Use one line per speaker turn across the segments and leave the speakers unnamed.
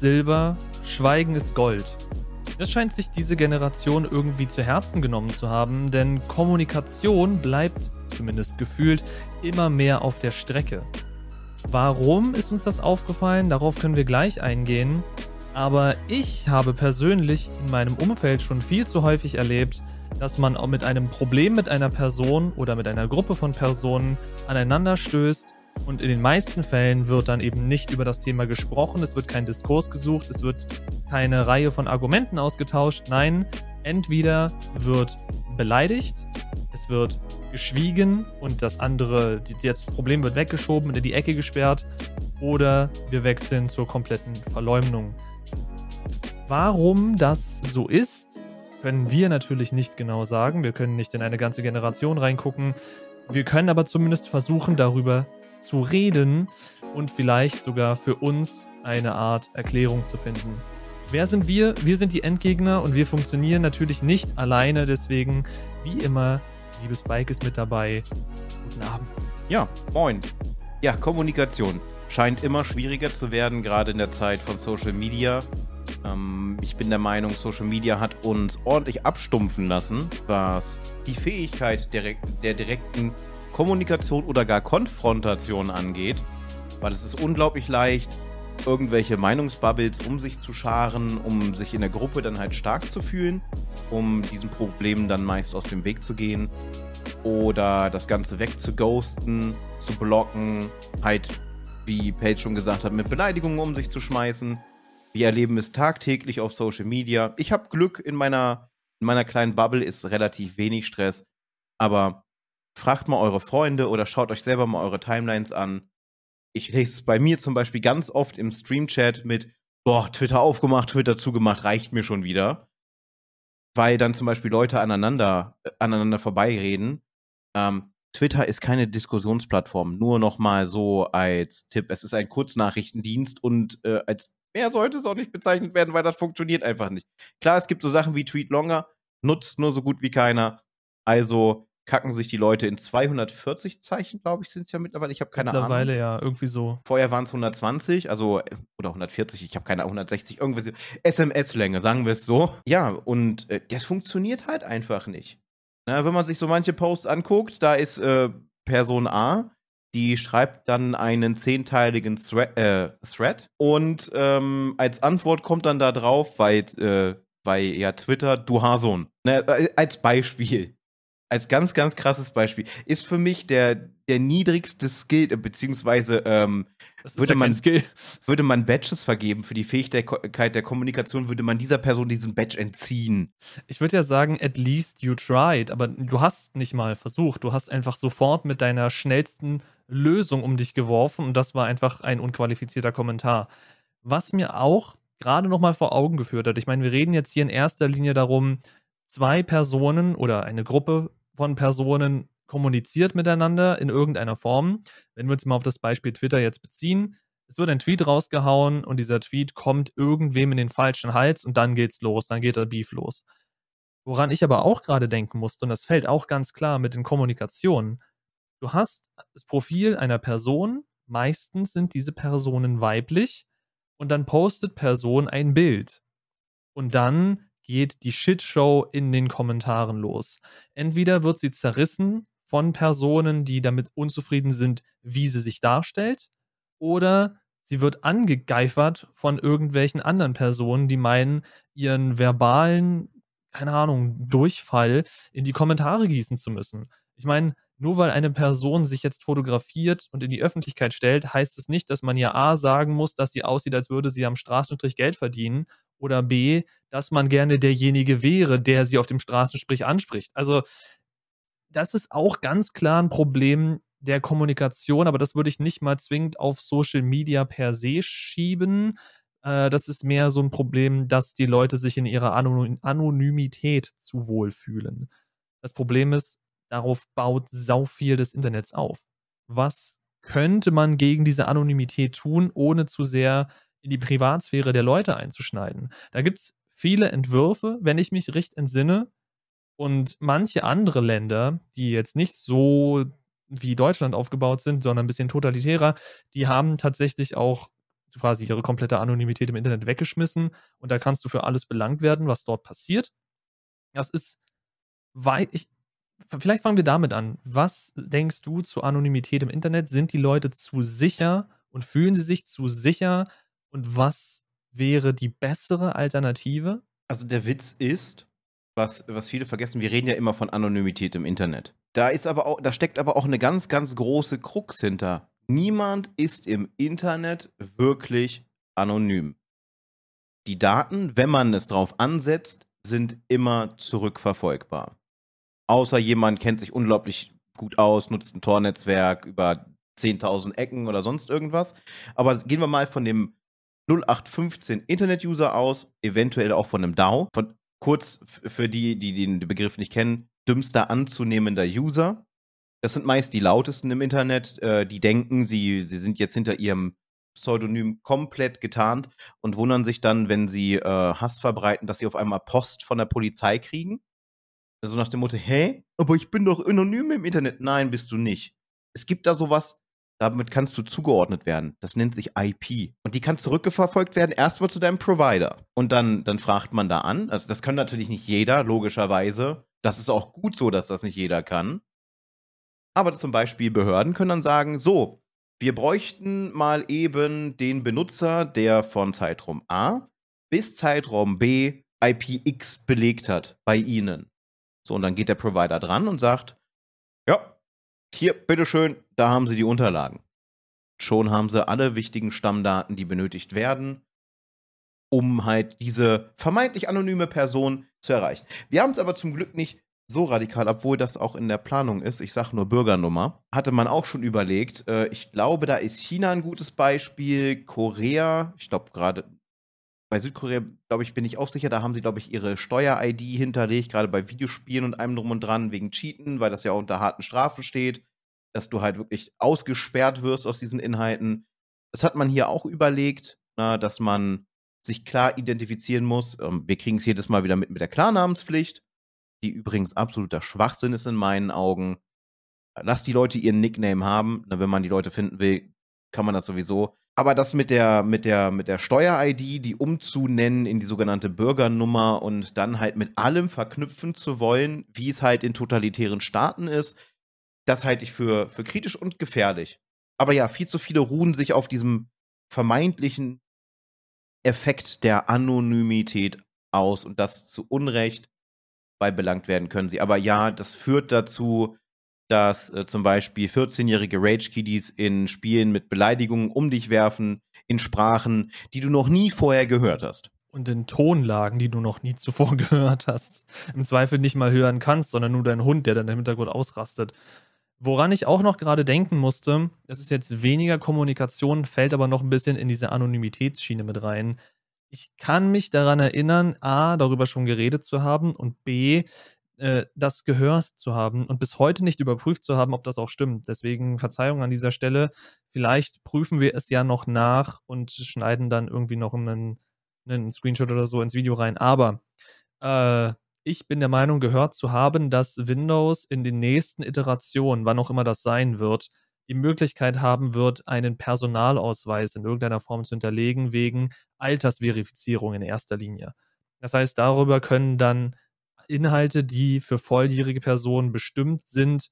Silber, Schweigen ist Gold. Das scheint sich diese Generation irgendwie zu Herzen genommen zu haben, denn Kommunikation bleibt, zumindest gefühlt, immer mehr auf der Strecke. Warum ist uns das aufgefallen? Darauf können wir gleich eingehen. Aber ich habe persönlich in meinem Umfeld schon viel zu häufig erlebt, dass man auch mit einem Problem mit einer Person oder mit einer Gruppe von Personen aneinander stößt und in den meisten Fällen wird dann eben nicht über das Thema gesprochen, es wird kein Diskurs gesucht, es wird keine Reihe von Argumenten ausgetauscht. Nein, entweder wird beleidigt, es wird geschwiegen und das andere, das Problem wird weggeschoben in die Ecke gesperrt oder wir wechseln zur kompletten Verleumdung. Warum das so ist, können wir natürlich nicht genau sagen. Wir können nicht in eine ganze Generation reingucken. Wir können aber zumindest versuchen, darüber zu reden und vielleicht sogar für uns eine Art Erklärung zu finden. Wer sind wir? Wir sind die Endgegner und wir funktionieren natürlich nicht alleine. Deswegen, wie immer, liebes Bike ist mit dabei. Guten Abend.
Ja, moin. Ja, Kommunikation scheint immer schwieriger zu werden, gerade in der Zeit von Social Media. Ähm, ich bin der Meinung, Social Media hat uns ordentlich abstumpfen lassen, was die Fähigkeit der, der direkten Kommunikation oder gar Konfrontation angeht, weil es ist unglaublich leicht, irgendwelche Meinungsbubbles um sich zu scharen, um sich in der Gruppe dann halt stark zu fühlen, um diesen Problemen dann meist aus dem Weg zu gehen oder das Ganze wegzughosten, zu blocken, halt, wie Paige schon gesagt hat, mit Beleidigungen um sich zu schmeißen. Wir erleben es tagtäglich auf Social Media. Ich habe Glück in meiner, in meiner kleinen Bubble, ist relativ wenig Stress, aber fragt mal eure Freunde oder schaut euch selber mal eure Timelines an. Ich lese es bei mir zum Beispiel ganz oft im Stream-Chat mit, boah, Twitter aufgemacht, Twitter zugemacht, reicht mir schon wieder. Weil dann zum Beispiel Leute aneinander, äh, aneinander vorbeireden. Ähm, Twitter ist keine Diskussionsplattform, nur nochmal so als Tipp. Es ist ein Kurznachrichtendienst und äh, als mehr sollte es auch nicht bezeichnet werden, weil das funktioniert einfach nicht. Klar, es gibt so Sachen wie Tweet Longer, nutzt nur so gut wie keiner. Also kacken sich die Leute in 240 Zeichen, glaube ich, sind es ja mittlerweile. Ich habe keine
mittlerweile,
Ahnung.
Mittlerweile ja, irgendwie so.
Vorher waren es 120, also äh, oder 140, ich habe keine Ahnung, 160, irgendwie so. SMS-Länge, sagen wir es so. Ja, und äh, das funktioniert halt einfach nicht. Na, wenn man sich so manche Posts anguckt, da ist äh, Person A, die schreibt dann einen zehnteiligen Thread, äh, Thread und ähm, als Antwort kommt dann da drauf, weil, äh, weil ja Twitter, du Hason. Ne, äh, als Beispiel als ganz, ganz krasses Beispiel, ist für mich der, der niedrigste Skill, äh, beziehungsweise ähm, würde, man, würde man Badges vergeben für die Fähigkeit der Kommunikation, würde man dieser Person diesen Badge entziehen.
Ich würde ja sagen, at least you tried, aber du hast nicht mal versucht. Du hast einfach sofort mit deiner schnellsten Lösung um dich geworfen und das war einfach ein unqualifizierter Kommentar. Was mir auch gerade noch mal vor Augen geführt hat, ich meine, wir reden jetzt hier in erster Linie darum, zwei Personen oder eine Gruppe von Personen kommuniziert miteinander in irgendeiner Form. Wenn wir uns mal auf das Beispiel Twitter jetzt beziehen, es wird ein Tweet rausgehauen und dieser Tweet kommt irgendwem in den falschen Hals und dann geht's los, dann geht der Beef los. Woran ich aber auch gerade denken musste, und das fällt auch ganz klar mit den Kommunikationen, du hast das Profil einer Person, meistens sind diese Personen weiblich, und dann postet Person ein Bild. Und dann geht die Shitshow in den Kommentaren los. Entweder wird sie zerrissen von Personen, die damit unzufrieden sind, wie sie sich darstellt, oder sie wird angegeifert von irgendwelchen anderen Personen, die meinen, ihren verbalen, keine Ahnung, Durchfall in die Kommentare gießen zu müssen. Ich meine, nur weil eine Person sich jetzt fotografiert und in die Öffentlichkeit stellt, heißt es nicht, dass man ja A sagen muss, dass sie aussieht, als würde sie am Straßenstrich Geld verdienen oder B, dass man gerne derjenige wäre, der sie auf dem Straßenstrich anspricht. Also das ist auch ganz klar ein Problem der Kommunikation, aber das würde ich nicht mal zwingend auf Social Media per se schieben. Äh, das ist mehr so ein Problem, dass die Leute sich in ihrer Anonymität zu wohl fühlen. Das Problem ist, darauf baut sau viel des Internets auf. Was könnte man gegen diese Anonymität tun, ohne zu sehr in die Privatsphäre der Leute einzuschneiden. Da gibt es viele Entwürfe, wenn ich mich recht entsinne. Und manche andere Länder, die jetzt nicht so wie Deutschland aufgebaut sind, sondern ein bisschen totalitärer, die haben tatsächlich auch quasi ihre komplette Anonymität im Internet weggeschmissen und da kannst du für alles belangt werden, was dort passiert. Das ist weit, ich, vielleicht fangen wir damit an. Was denkst du zu Anonymität im Internet? Sind die Leute zu sicher und fühlen sie sich zu sicher? Und was wäre die bessere Alternative?
Also der Witz ist, was, was viele vergessen, wir reden ja immer von Anonymität im Internet. Da ist aber auch, da steckt aber auch eine ganz, ganz große Krux hinter. Niemand ist im Internet wirklich anonym. Die Daten, wenn man es drauf ansetzt, sind immer zurückverfolgbar. Außer jemand kennt sich unglaublich gut aus, nutzt ein Tor-Netzwerk über 10.000 Ecken oder sonst irgendwas. Aber gehen wir mal von dem 0815 Internet-User aus, eventuell auch von einem DAO, von kurz für die, die den Begriff nicht kennen, dümmster anzunehmender User. Das sind meist die lautesten im Internet, äh, die denken, sie, sie sind jetzt hinter ihrem Pseudonym komplett getarnt und wundern sich dann, wenn sie äh, Hass verbreiten, dass sie auf einmal Post von der Polizei kriegen. Also nach dem Motto, hä? Aber ich bin doch anonym im Internet. Nein, bist du nicht. Es gibt da sowas, damit kannst du zugeordnet werden. Das nennt sich IP. Und die kann zurückverfolgt werden, erstmal zu deinem Provider. Und dann, dann fragt man da an. Also das kann natürlich nicht jeder, logischerweise. Das ist auch gut so, dass das nicht jeder kann. Aber zum Beispiel Behörden können dann sagen, so, wir bräuchten mal eben den Benutzer, der von Zeitraum A bis Zeitraum B IPX belegt hat bei Ihnen. So, und dann geht der Provider dran und sagt, hier, bitteschön, da haben Sie die Unterlagen. Schon haben sie alle wichtigen Stammdaten, die benötigt werden, um halt diese vermeintlich anonyme Person zu erreichen. Wir haben es aber zum Glück nicht so radikal, obwohl das auch in der Planung ist, ich sage nur Bürgernummer, hatte man auch schon überlegt. Äh, ich glaube, da ist China ein gutes Beispiel, Korea, ich glaube gerade bei Südkorea, glaube ich, bin ich auch sicher, da haben sie, glaube ich, ihre Steuer-ID hinterlegt, gerade bei Videospielen und allem drum und dran, wegen Cheaten, weil das ja unter harten Strafen steht, dass du halt wirklich ausgesperrt wirst aus diesen Inhalten. Das hat man hier auch überlegt, na, dass man sich klar identifizieren muss. Ähm, wir kriegen es jedes Mal wieder mit mit der Klarnamenspflicht die übrigens absoluter Schwachsinn ist in meinen Augen. Lass die Leute ihren Nickname haben. wenn man die Leute finden will, kann man das sowieso. Aber das mit der, mit der, mit der Steuer-ID, die umzunennen in die sogenannte Bürgernummer und dann halt mit allem verknüpfen zu wollen, wie es halt in totalitären Staaten ist, das halte ich für, für kritisch und gefährlich. Aber ja, viel zu viele ruhen sich auf diesem vermeintlichen Effekt der Anonymität aus und das zu Unrecht beibelangt werden können sie. Aber ja, das führt dazu, dass äh, zum Beispiel 14-jährige Rage-Kiddies in Spielen mit Beleidigungen um dich werfen, in Sprachen, die du noch nie vorher gehört hast.
Und in Tonlagen, die du noch nie zuvor gehört hast. Im Zweifel nicht mal hören kannst, sondern nur dein Hund, der dann im Hintergrund ausrastet. Woran ich auch noch gerade denken musste, das ist jetzt weniger Kommunikation, fällt aber noch ein bisschen in diese Anonymitätsschiene mit rein ich kann mich daran erinnern, A, darüber schon geredet zu haben und B, äh, das gehört zu haben und bis heute nicht überprüft zu haben, ob das auch stimmt. Deswegen Verzeihung an dieser Stelle. Vielleicht prüfen wir es ja noch nach und schneiden dann irgendwie noch einen, einen Screenshot oder so ins Video rein. Aber äh, ich bin der Meinung, gehört zu haben, dass Windows in den nächsten Iterationen, wann auch immer das sein wird, die Möglichkeit haben wird, einen Personalausweis in irgendeiner Form zu hinterlegen, wegen Altersverifizierung in erster Linie. Das heißt, darüber können dann Inhalte, die für volljährige Personen bestimmt sind,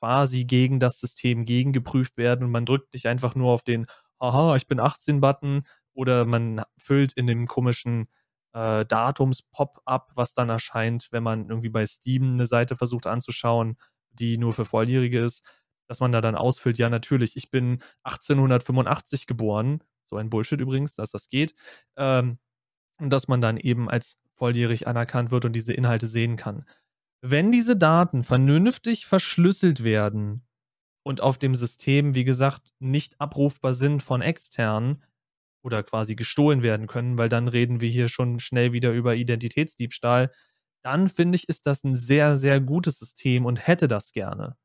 quasi gegen das System gegengeprüft werden und man drückt nicht einfach nur auf den Aha, ich bin 18-Button oder man füllt in dem komischen äh, Datums-Pop-up, was dann erscheint, wenn man irgendwie bei Steam eine Seite versucht anzuschauen, die nur für Volljährige ist, dass man da dann ausfüllt, ja, natürlich, ich bin 1885 geboren, so ein Bullshit übrigens, dass das geht, ähm, und dass man dann eben als volljährig anerkannt wird und diese Inhalte sehen kann. Wenn diese Daten vernünftig verschlüsselt werden und auf dem System, wie gesagt, nicht abrufbar sind von externen oder quasi gestohlen werden können, weil dann reden wir hier schon schnell wieder über Identitätsdiebstahl, dann finde ich, ist das ein sehr, sehr gutes System und hätte das gerne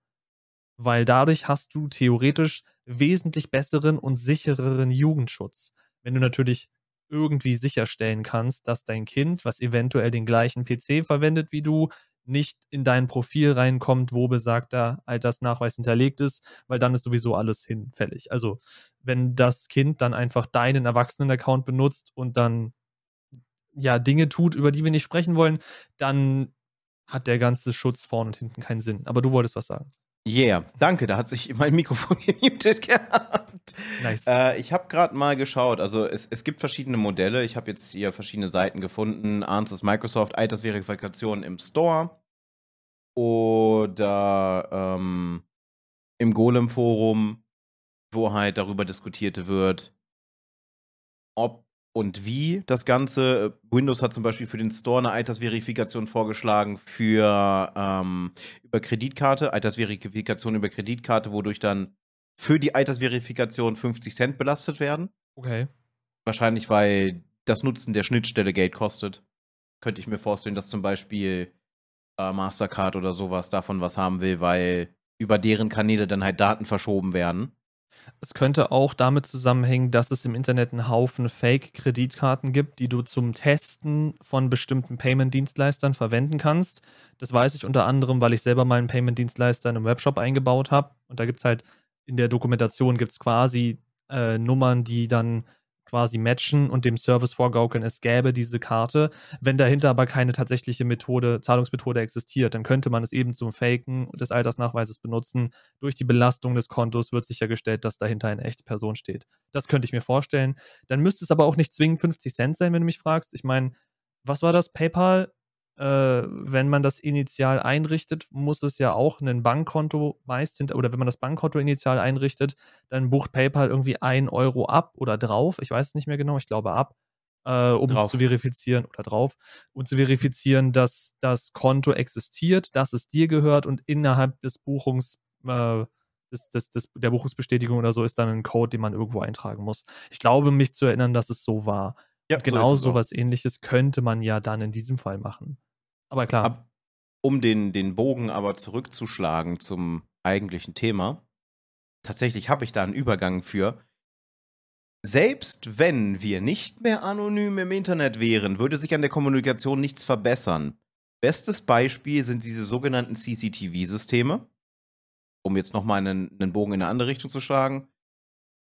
weil dadurch hast du theoretisch wesentlich besseren und sichereren Jugendschutz. Wenn du natürlich irgendwie sicherstellen kannst, dass dein Kind, was eventuell den gleichen PC verwendet wie du, nicht in dein Profil reinkommt, wo besagter Altersnachweis hinterlegt ist, weil dann ist sowieso alles hinfällig. Also, wenn das Kind dann einfach deinen Erwachsenen-Account benutzt und dann ja Dinge tut, über die wir nicht sprechen wollen, dann hat der ganze Schutz vorne und hinten keinen Sinn. Aber du wolltest was sagen.
Yeah, danke, da hat sich mein Mikrofon gemutet gehabt.
Nice.
Äh, ich habe gerade mal geschaut, also es, es gibt verschiedene Modelle. Ich habe jetzt hier verschiedene Seiten gefunden. Answers Microsoft Altersverifikation im Store oder ähm, im Golem-Forum, wo halt darüber diskutiert wird, ob und wie das Ganze. Windows hat zum Beispiel für den Store eine Altersverifikation vorgeschlagen für ähm, über Kreditkarte, Altersverifikation über Kreditkarte, wodurch dann für die Altersverifikation 50 Cent belastet werden.
Okay.
Wahrscheinlich, weil das Nutzen der Schnittstelle Geld kostet. Könnte ich mir vorstellen, dass zum Beispiel äh, Mastercard oder sowas davon was haben will, weil über deren Kanäle dann halt Daten verschoben werden.
Es könnte auch damit zusammenhängen, dass es im Internet einen Haufen Fake-Kreditkarten gibt, die du zum Testen von bestimmten Payment-Dienstleistern verwenden kannst. Das weiß ich unter anderem, weil ich selber meinen Payment-Dienstleister in einem Webshop eingebaut habe. Und da gibt es halt in der Dokumentation gibt's quasi äh, Nummern, die dann quasi matchen und dem Service vorgaukeln, es gäbe diese Karte. Wenn dahinter aber keine tatsächliche Methode, Zahlungsmethode existiert, dann könnte man es eben zum Faken des Altersnachweises benutzen. Durch die Belastung des Kontos wird sichergestellt, dass dahinter eine echte Person steht. Das könnte ich mir vorstellen. Dann müsste es aber auch nicht zwingend 50 Cent sein, wenn du mich fragst. Ich meine, was war das? PayPal äh, wenn man das initial einrichtet, muss es ja auch ein Bankkonto meist hinter, oder wenn man das Bankkonto initial einrichtet, dann bucht PayPal irgendwie ein Euro ab oder drauf. Ich weiß es nicht mehr genau, ich glaube ab, äh, um drauf. zu verifizieren oder drauf, um zu verifizieren, dass das Konto existiert, dass es dir gehört und innerhalb des Buchungs, äh, des, des, des, der Buchungsbestätigung oder so ist dann ein Code, den man irgendwo eintragen muss. Ich glaube, mich zu erinnern, dass es so war. Ja, genau so was ähnliches könnte man ja dann in diesem Fall machen. Aber klar. Ab,
um den, den Bogen aber zurückzuschlagen zum eigentlichen Thema, tatsächlich habe ich da einen Übergang für. Selbst wenn wir nicht mehr anonym im Internet wären, würde sich an der Kommunikation nichts verbessern. Bestes Beispiel sind diese sogenannten CCTV-Systeme. Um jetzt nochmal einen, einen Bogen in eine andere Richtung zu schlagen.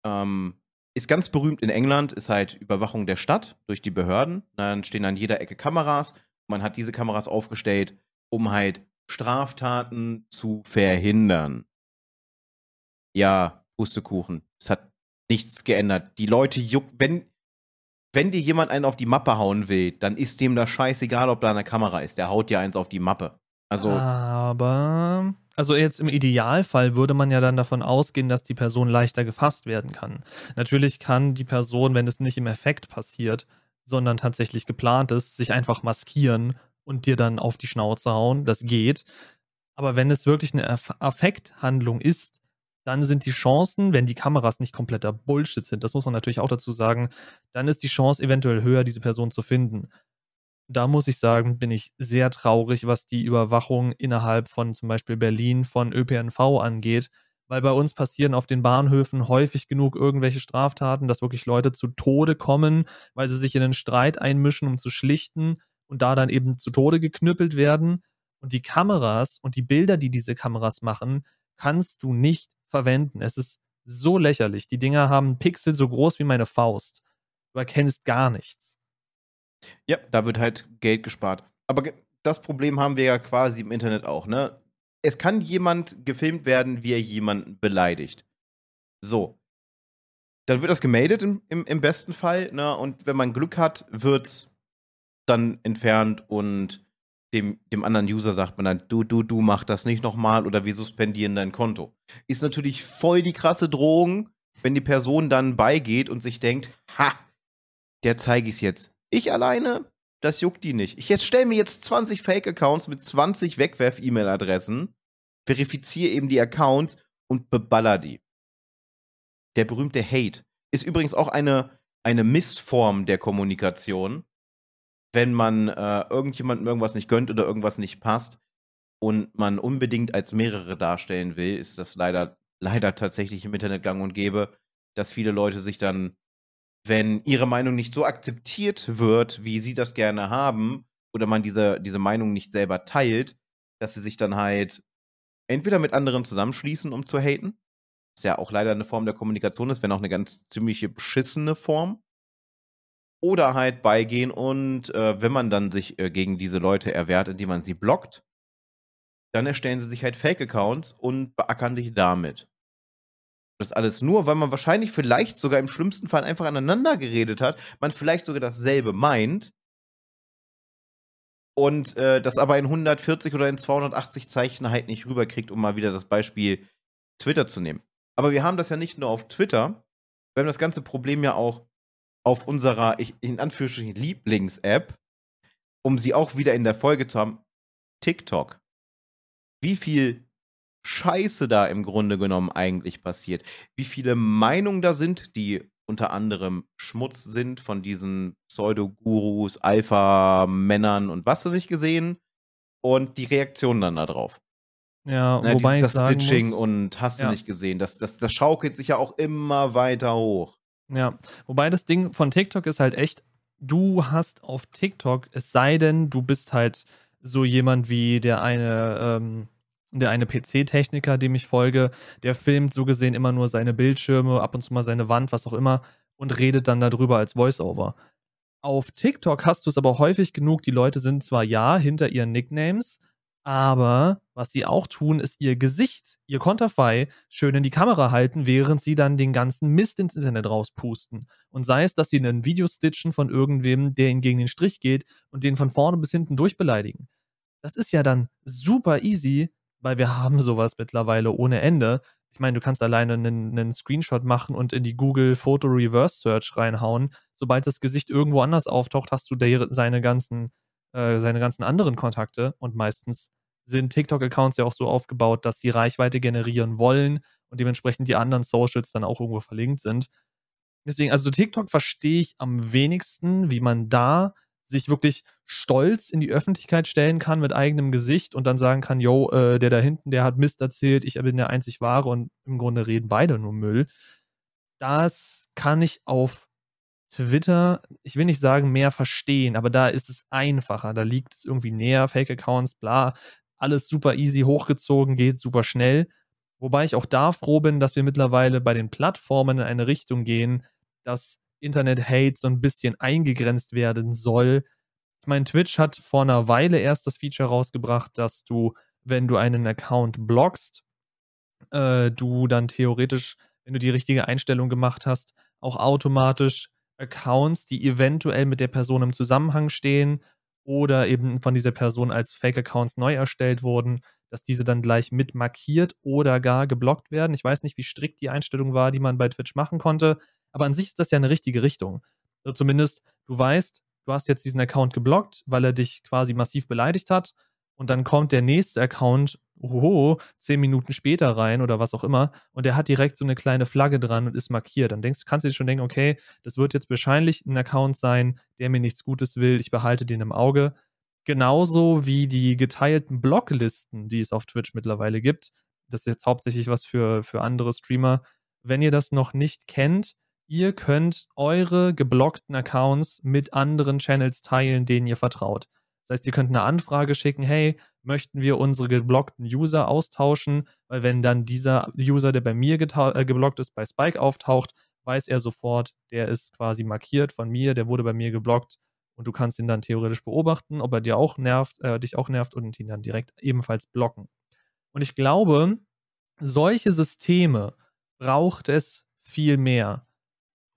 Ähm, ist ganz berühmt in England, ist halt Überwachung der Stadt durch die Behörden. Dann stehen an jeder Ecke Kameras. Man hat diese Kameras aufgestellt, um halt Straftaten zu verhindern. Ja, Pustekuchen. Es hat nichts geändert. Die Leute juckt, wenn, wenn dir jemand einen auf die Mappe hauen will, dann ist dem das scheißegal, ob da eine Kamera ist. Der haut dir eins auf die Mappe. Also.
Aber also jetzt im Idealfall würde man ja dann davon ausgehen, dass die Person leichter gefasst werden kann. Natürlich kann die Person, wenn es nicht im Effekt passiert, sondern tatsächlich geplant ist, sich einfach maskieren und dir dann auf die Schnauze hauen. Das geht. Aber wenn es wirklich eine Affekthandlung ist, dann sind die Chancen, wenn die Kameras nicht kompletter Bullshit sind, das muss man natürlich auch dazu sagen, dann ist die Chance eventuell höher, diese Person zu finden da muss ich sagen, bin ich sehr traurig, was die Überwachung innerhalb von zum Beispiel Berlin von ÖPNV angeht, weil bei uns passieren auf den Bahnhöfen häufig genug irgendwelche Straftaten, dass wirklich Leute zu Tode kommen, weil sie sich in einen Streit einmischen, um zu schlichten und da dann eben zu Tode geknüppelt werden. Und die Kameras und die Bilder, die diese Kameras machen, kannst du nicht verwenden. Es ist so lächerlich. Die Dinger haben Pixel so groß wie meine Faust. Du erkennst gar nichts.
Ja, da wird halt Geld gespart. Aber das Problem haben wir ja quasi im Internet auch, ne? Es kann jemand gefilmt werden, wie er jemanden beleidigt. So. Dann wird das gemeldet im, im, im besten Fall, ne? Und wenn man Glück hat, wird's dann entfernt und dem, dem anderen User sagt man dann, du, du, du mach das nicht nochmal oder wir suspendieren dein Konto. Ist natürlich voll die krasse Drohung, wenn die Person dann beigeht und sich denkt, ha, der zeige ich's jetzt. Ich alleine, das juckt die nicht. Ich jetzt stelle mir jetzt 20 Fake-Accounts mit 20 Wegwerf-E-Mail-Adressen, verifiziere eben die Accounts und beballer die. Der berühmte Hate ist übrigens auch eine, eine Missform der Kommunikation, wenn man äh, irgendjemandem irgendwas nicht gönnt oder irgendwas nicht passt und man unbedingt als mehrere darstellen will, ist das leider, leider tatsächlich im Internet gang und gäbe, dass viele Leute sich dann wenn ihre Meinung nicht so akzeptiert wird, wie sie das gerne haben, oder man diese, diese Meinung nicht selber teilt, dass sie sich dann halt entweder mit anderen zusammenschließen, um zu haten. Was ja auch leider eine Form der Kommunikation ist, wenn auch eine ganz ziemliche beschissene Form. Oder halt beigehen und äh, wenn man dann sich äh, gegen diese Leute erwehrt, indem man sie blockt, dann erstellen sie sich halt Fake-Accounts und beackern dich damit. Das alles nur, weil man wahrscheinlich vielleicht sogar im schlimmsten Fall einfach aneinander geredet hat, man vielleicht sogar dasselbe meint und äh, das aber in 140 oder in 280 Zeichen halt nicht rüberkriegt, um mal wieder das Beispiel Twitter zu nehmen. Aber wir haben das ja nicht nur auf Twitter, wir haben das ganze Problem ja auch auf unserer, in Anführungsstrichen, Lieblings-App, um sie auch wieder in der Folge zu haben, TikTok. Wie viel Scheiße da im Grunde genommen eigentlich passiert. Wie viele Meinungen da sind, die unter anderem Schmutz sind von diesen Pseudo-Gurus, Alpha-Männern und was du nicht gesehen. Und die Reaktionen dann darauf.
Ja, ne, wobei
das,
das
Stitching
muss,
und hast
ja.
du nicht gesehen. Das, das, das schaukelt sich ja auch immer weiter hoch.
Ja, wobei das Ding von TikTok ist halt echt, du hast auf TikTok, es sei denn, du bist halt so jemand wie der eine, ähm, der eine PC-Techniker, dem ich folge, der filmt so gesehen immer nur seine Bildschirme, ab und zu mal seine Wand, was auch immer, und redet dann darüber als Voiceover. Auf TikTok hast du es aber häufig genug, die Leute sind zwar ja hinter ihren Nicknames, aber was sie auch tun, ist ihr Gesicht, ihr Konterfei schön in die Kamera halten, während sie dann den ganzen Mist ins Internet rauspusten. Und sei es, dass sie ein Video stitchen von irgendwem, der ihnen gegen den Strich geht und den von vorne bis hinten durchbeleidigen. Das ist ja dann super easy, weil wir haben sowas mittlerweile ohne Ende. Ich meine, du kannst alleine einen, einen Screenshot machen und in die Google Photo Reverse Search reinhauen. Sobald das Gesicht irgendwo anders auftaucht, hast du der, seine ganzen, äh, seine ganzen anderen Kontakte und meistens sind TikTok-Accounts ja auch so aufgebaut, dass sie Reichweite generieren wollen und dementsprechend die anderen Socials dann auch irgendwo verlinkt sind. Deswegen, also TikTok verstehe ich am wenigsten, wie man da sich wirklich stolz in die Öffentlichkeit stellen kann mit eigenem Gesicht und dann sagen kann, yo, äh, der da hinten, der hat Mist erzählt, ich bin der einzig Wahre und im Grunde reden beide nur Müll. Das kann ich auf Twitter, ich will nicht sagen mehr verstehen, aber da ist es einfacher, da liegt es irgendwie näher, Fake-Accounts, bla, alles super easy hochgezogen, geht super schnell. Wobei ich auch da froh bin, dass wir mittlerweile bei den Plattformen in eine Richtung gehen, dass Internet-Hate so ein bisschen eingegrenzt werden soll. Ich meine, Twitch hat vor einer Weile erst das Feature rausgebracht, dass du, wenn du einen Account blockst, äh, du dann theoretisch, wenn du die richtige Einstellung gemacht hast, auch automatisch Accounts, die eventuell mit der Person im Zusammenhang stehen oder eben von dieser Person als Fake-Accounts neu erstellt wurden, dass diese dann gleich mit markiert oder gar geblockt werden. Ich weiß nicht, wie strikt die Einstellung war, die man bei Twitch machen konnte, aber an sich ist das ja eine richtige Richtung. Also zumindest, du weißt, du hast jetzt diesen Account geblockt, weil er dich quasi massiv beleidigt hat. Und dann kommt der nächste Account, oho, zehn Minuten später rein oder was auch immer, und der hat direkt so eine kleine Flagge dran und ist markiert. Dann denkst, kannst du dir schon denken, okay, das wird jetzt wahrscheinlich ein Account sein, der mir nichts Gutes will, ich behalte den im Auge. Genauso wie die geteilten Blocklisten, die es auf Twitch mittlerweile gibt. Das ist jetzt hauptsächlich was für, für andere Streamer. Wenn ihr das noch nicht kennt, ihr könnt eure geblockten Accounts mit anderen Channels teilen, denen ihr vertraut. Das heißt, ihr könnt eine Anfrage schicken, hey, möchten wir unsere geblockten User austauschen? Weil wenn dann dieser User, der bei mir äh, geblockt ist, bei Spike auftaucht, weiß er sofort, der ist quasi markiert von mir, der wurde bei mir geblockt und du kannst ihn dann theoretisch beobachten, ob er dir auch nervt, äh, dich auch nervt und ihn dann direkt ebenfalls blocken. Und ich glaube, solche Systeme braucht es viel mehr.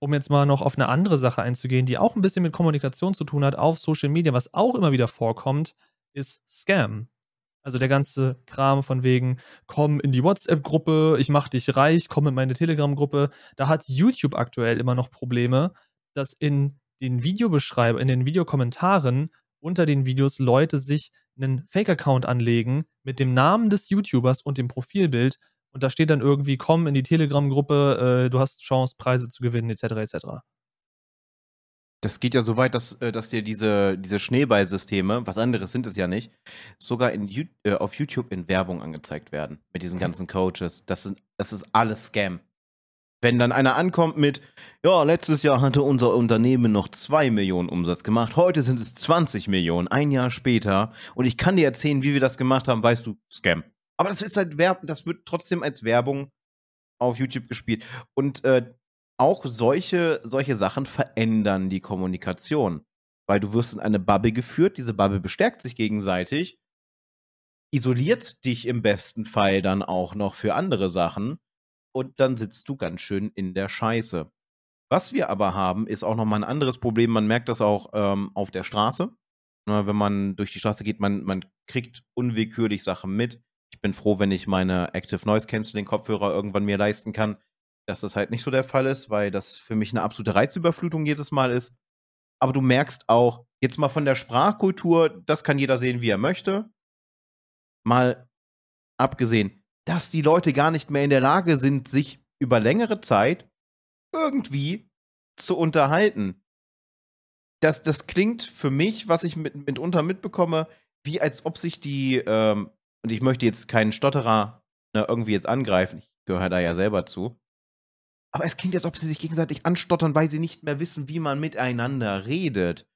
Um jetzt mal noch auf eine andere Sache einzugehen, die auch ein bisschen mit Kommunikation zu tun hat auf Social Media, was auch immer wieder vorkommt, ist Scam. Also der ganze Kram von wegen, komm in die WhatsApp-Gruppe, ich mach dich reich, komm in meine Telegram-Gruppe. Da hat YouTube aktuell immer noch Probleme, dass in den Videobeschreibungen, in den Videokommentaren unter den Videos Leute sich einen Fake-Account anlegen mit dem Namen des YouTubers und dem Profilbild und da steht dann irgendwie, komm in die Telegram-Gruppe, äh, du hast Chance, Preise zu gewinnen, etc. etc.
Das geht ja so weit, dass, äh, dass dir diese, diese Schneeballsysteme, was anderes sind es ja nicht, sogar in, äh, auf YouTube in Werbung angezeigt werden. Mit diesen ganzen Coaches. Das, sind, das ist alles Scam. Wenn dann einer ankommt mit, ja, letztes Jahr hatte unser Unternehmen noch 2 Millionen Umsatz gemacht, heute sind es 20 Millionen, ein Jahr später. Und ich kann dir erzählen, wie wir das gemacht haben, weißt du, Scam. Aber das ist halt Werbung, das wird trotzdem als Werbung auf YouTube gespielt. Und äh, auch solche, solche Sachen verändern die Kommunikation. Weil du wirst in eine Bubble geführt, diese Bubble bestärkt sich gegenseitig, isoliert dich im besten Fall dann auch noch für andere Sachen und dann sitzt du ganz schön in der Scheiße. Was wir aber haben, ist auch nochmal ein anderes Problem. Man merkt das auch ähm, auf der Straße. Na, wenn man durch die Straße geht, man, man kriegt unwillkürlich Sachen mit. Ich bin froh, wenn ich meine Active Noise Canceling Kopfhörer irgendwann mir leisten kann, dass das halt nicht so der Fall ist, weil das für mich eine absolute Reizüberflutung jedes Mal ist. Aber du merkst auch, jetzt mal von der Sprachkultur, das kann jeder sehen, wie er möchte. Mal abgesehen, dass die Leute gar nicht mehr in der Lage sind, sich über längere Zeit irgendwie zu unterhalten. Das, das klingt für mich, was ich mit, mitunter mitbekomme, wie als ob sich die, ähm, und ich möchte jetzt keinen Stotterer ne, irgendwie jetzt angreifen, ich gehöre da ja selber zu, aber es klingt, als ob sie sich gegenseitig anstottern, weil sie nicht mehr wissen, wie man miteinander redet.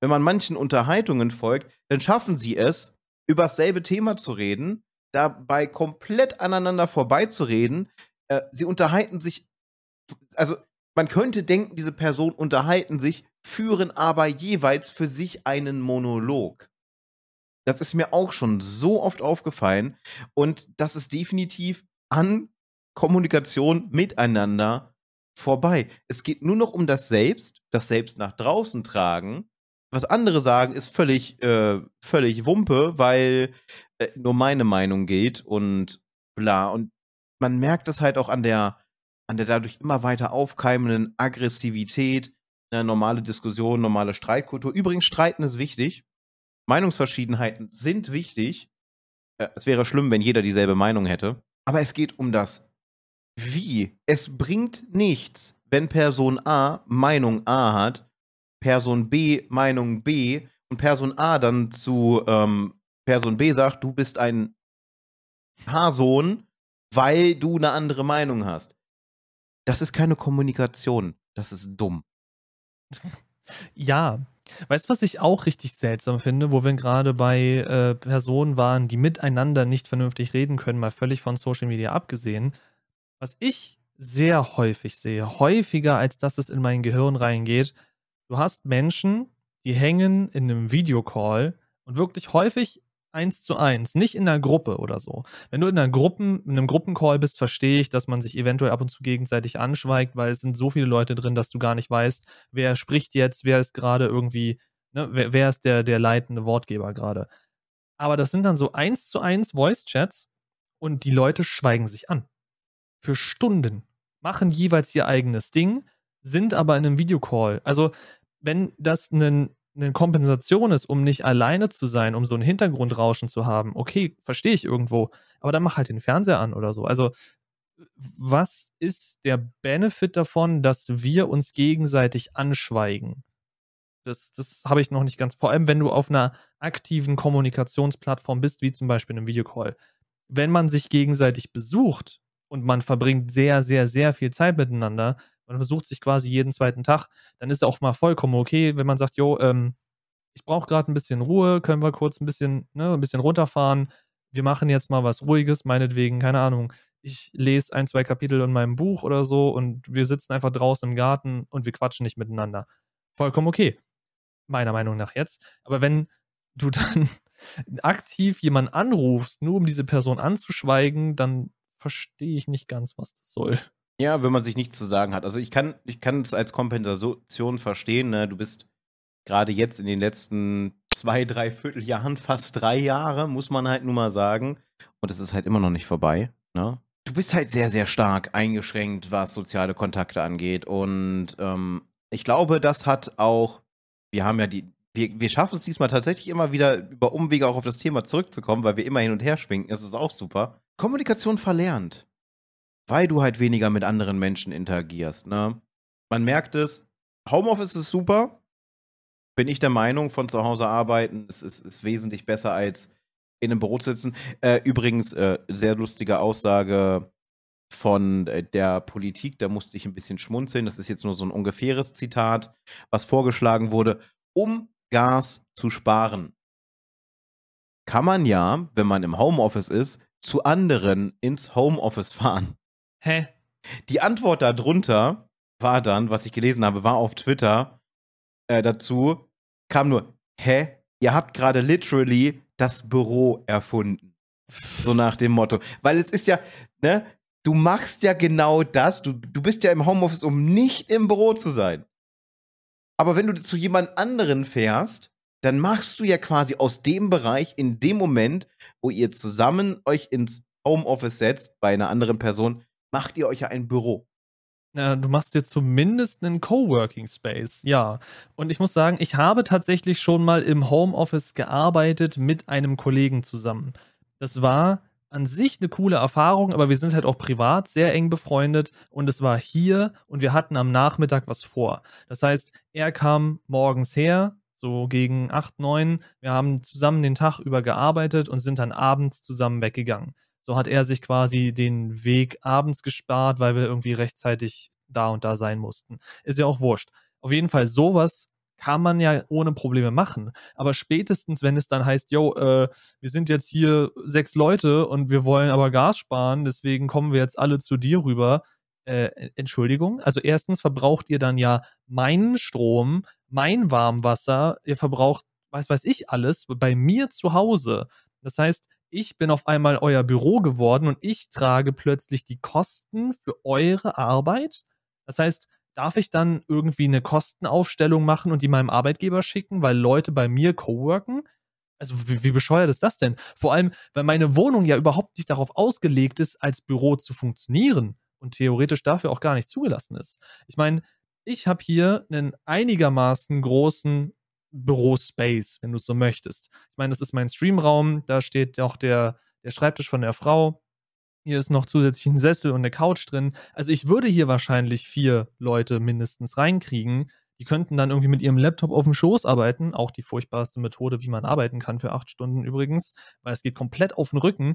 Wenn man manchen Unterhaltungen folgt, dann schaffen sie es, über dasselbe Thema zu reden, dabei komplett aneinander vorbeizureden. Äh, sie unterhalten sich, also man könnte denken, diese Personen unterhalten sich, führen aber jeweils für sich einen Monolog. Das ist mir auch schon so oft aufgefallen und das ist definitiv an Kommunikation miteinander vorbei. Es geht nur noch um das Selbst, das Selbst nach draußen tragen. Was andere sagen, ist völlig, äh, völlig Wumpe, weil äh, nur meine Meinung geht und bla. Und man merkt es halt auch an der, an der dadurch immer weiter aufkeimenden Aggressivität, eine normale Diskussion, normale Streitkultur. Übrigens, Streiten ist wichtig. Meinungsverschiedenheiten sind wichtig. Äh, es wäre schlimm, wenn jeder dieselbe Meinung hätte. Aber es geht um das Wie. Es bringt nichts, wenn Person A Meinung A hat, Person B Meinung B und Person A dann zu ähm, Person B sagt, du bist ein Haarsohn, weil du eine andere Meinung hast. Das ist keine Kommunikation. Das ist dumm.
Ja. Weißt du, was ich auch richtig seltsam finde, wo wir gerade bei äh, Personen waren, die miteinander nicht vernünftig reden können, mal völlig von Social Media abgesehen? Was ich sehr häufig sehe, häufiger als dass es in mein Gehirn reingeht, du hast Menschen, die hängen in einem Videocall und wirklich häufig eins zu eins, nicht in einer Gruppe oder so. Wenn du in einer Gruppen, in einem Gruppencall bist, verstehe ich, dass man sich eventuell ab und zu gegenseitig anschweigt, weil es sind so viele Leute drin, dass du gar nicht weißt, wer spricht jetzt, wer ist gerade irgendwie, ne, wer, wer ist der, der leitende Wortgeber gerade. Aber das sind dann so eins zu eins Voice-Chats und die Leute schweigen sich an. Für Stunden. Machen jeweils ihr eigenes Ding, sind aber in einem Videocall. Also, wenn das ein eine Kompensation ist, um nicht alleine zu sein, um so ein Hintergrundrauschen zu haben, okay, verstehe ich irgendwo, aber dann mach halt den Fernseher an oder so. Also, was ist der Benefit davon, dass wir uns gegenseitig anschweigen? Das, das habe ich noch nicht ganz. Vor allem, wenn du auf einer aktiven Kommunikationsplattform bist, wie zum Beispiel einem Videocall. Wenn man sich gegenseitig besucht und man verbringt sehr, sehr, sehr viel Zeit miteinander, man besucht sich quasi jeden zweiten Tag, dann ist auch mal vollkommen okay, wenn man sagt, jo, ähm, ich brauche gerade ein bisschen Ruhe, können wir kurz ein bisschen, ne, ein bisschen runterfahren. Wir machen jetzt mal was Ruhiges, meinetwegen, keine Ahnung. Ich lese ein, zwei Kapitel in meinem Buch oder so und wir sitzen einfach draußen im Garten und wir quatschen nicht miteinander. Vollkommen okay. Meiner Meinung nach jetzt. Aber wenn du dann aktiv jemanden anrufst, nur um diese Person anzuschweigen, dann verstehe ich nicht ganz, was das soll.
Ja, wenn man sich nichts zu sagen hat. Also ich kann, ich kann es als Kompensation verstehen. Ne? Du bist gerade jetzt in den letzten zwei, drei Vierteljahren, fast drei Jahre, muss man halt nur mal sagen. Und es ist halt immer noch nicht vorbei. Ne? Du bist halt sehr, sehr stark eingeschränkt, was soziale Kontakte angeht. Und ähm, ich glaube, das hat auch, wir haben ja die, wir, wir schaffen es diesmal tatsächlich immer wieder über Umwege auch auf das Thema zurückzukommen, weil wir immer hin und her schwingen. Das ist auch super. Kommunikation verlernt weil du halt weniger mit anderen Menschen interagierst. Ne? Man merkt es, Homeoffice ist super. Bin ich der Meinung, von zu Hause arbeiten ist, ist, ist wesentlich besser als in einem Büro sitzen. Äh, übrigens, äh, sehr lustige Aussage von äh, der Politik, da musste ich ein bisschen schmunzeln. Das ist jetzt nur so ein ungefähres Zitat, was vorgeschlagen wurde, um Gas zu sparen. Kann man ja, wenn man im Homeoffice ist, zu anderen ins Homeoffice fahren.
Hä?
Die Antwort darunter war dann, was ich gelesen habe, war auf Twitter äh, dazu, kam nur, hä? Ihr habt gerade literally das Büro erfunden. So nach dem Motto. Weil es ist ja, ne, du machst ja genau das. Du, du bist ja im Homeoffice, um nicht im Büro zu sein. Aber wenn du zu jemand anderen fährst, dann machst du ja quasi aus dem Bereich in dem Moment, wo ihr zusammen euch ins Homeoffice setzt bei einer anderen Person, macht ihr euch ja ein Büro.
Ja, du machst dir zumindest einen Coworking Space, ja. Und ich muss sagen, ich habe tatsächlich schon mal im Homeoffice gearbeitet mit einem Kollegen zusammen. Das war an sich eine coole Erfahrung, aber wir sind halt auch privat sehr eng befreundet und es war hier und wir hatten am Nachmittag was vor. Das heißt, er kam morgens her, so gegen 8, 9. Wir haben zusammen den Tag über gearbeitet und sind dann abends zusammen weggegangen. So hat er sich quasi den Weg abends gespart, weil wir irgendwie rechtzeitig da und da sein mussten. Ist ja auch wurscht. Auf jeden Fall sowas kann man ja ohne Probleme machen. Aber spätestens, wenn es dann heißt, yo, äh, wir sind jetzt hier sechs Leute und wir wollen aber Gas sparen, deswegen kommen wir jetzt alle zu dir rüber. Äh, Entschuldigung. Also erstens verbraucht ihr dann ja meinen Strom, mein Warmwasser, ihr verbraucht, weiß weiß ich alles, bei mir zu Hause. Das heißt, ich bin auf einmal euer Büro geworden und ich trage plötzlich die Kosten für eure Arbeit. Das heißt, darf ich dann irgendwie eine Kostenaufstellung machen und die meinem Arbeitgeber schicken, weil Leute bei mir coworken? Also wie, wie bescheuert ist das denn? Vor allem, weil meine Wohnung ja überhaupt nicht darauf ausgelegt ist, als Büro zu funktionieren und theoretisch dafür auch gar nicht zugelassen ist. Ich meine, ich habe hier einen einigermaßen großen Bürospace, wenn du so möchtest. Ich meine, das ist mein Streamraum, da steht auch der, der Schreibtisch von der Frau. Hier ist noch zusätzlich ein Sessel und eine Couch drin. Also ich würde hier wahrscheinlich vier Leute mindestens reinkriegen. Die könnten dann irgendwie mit ihrem Laptop auf dem Schoß arbeiten. Auch die furchtbarste Methode, wie man arbeiten kann für acht Stunden übrigens, weil es geht komplett auf den Rücken.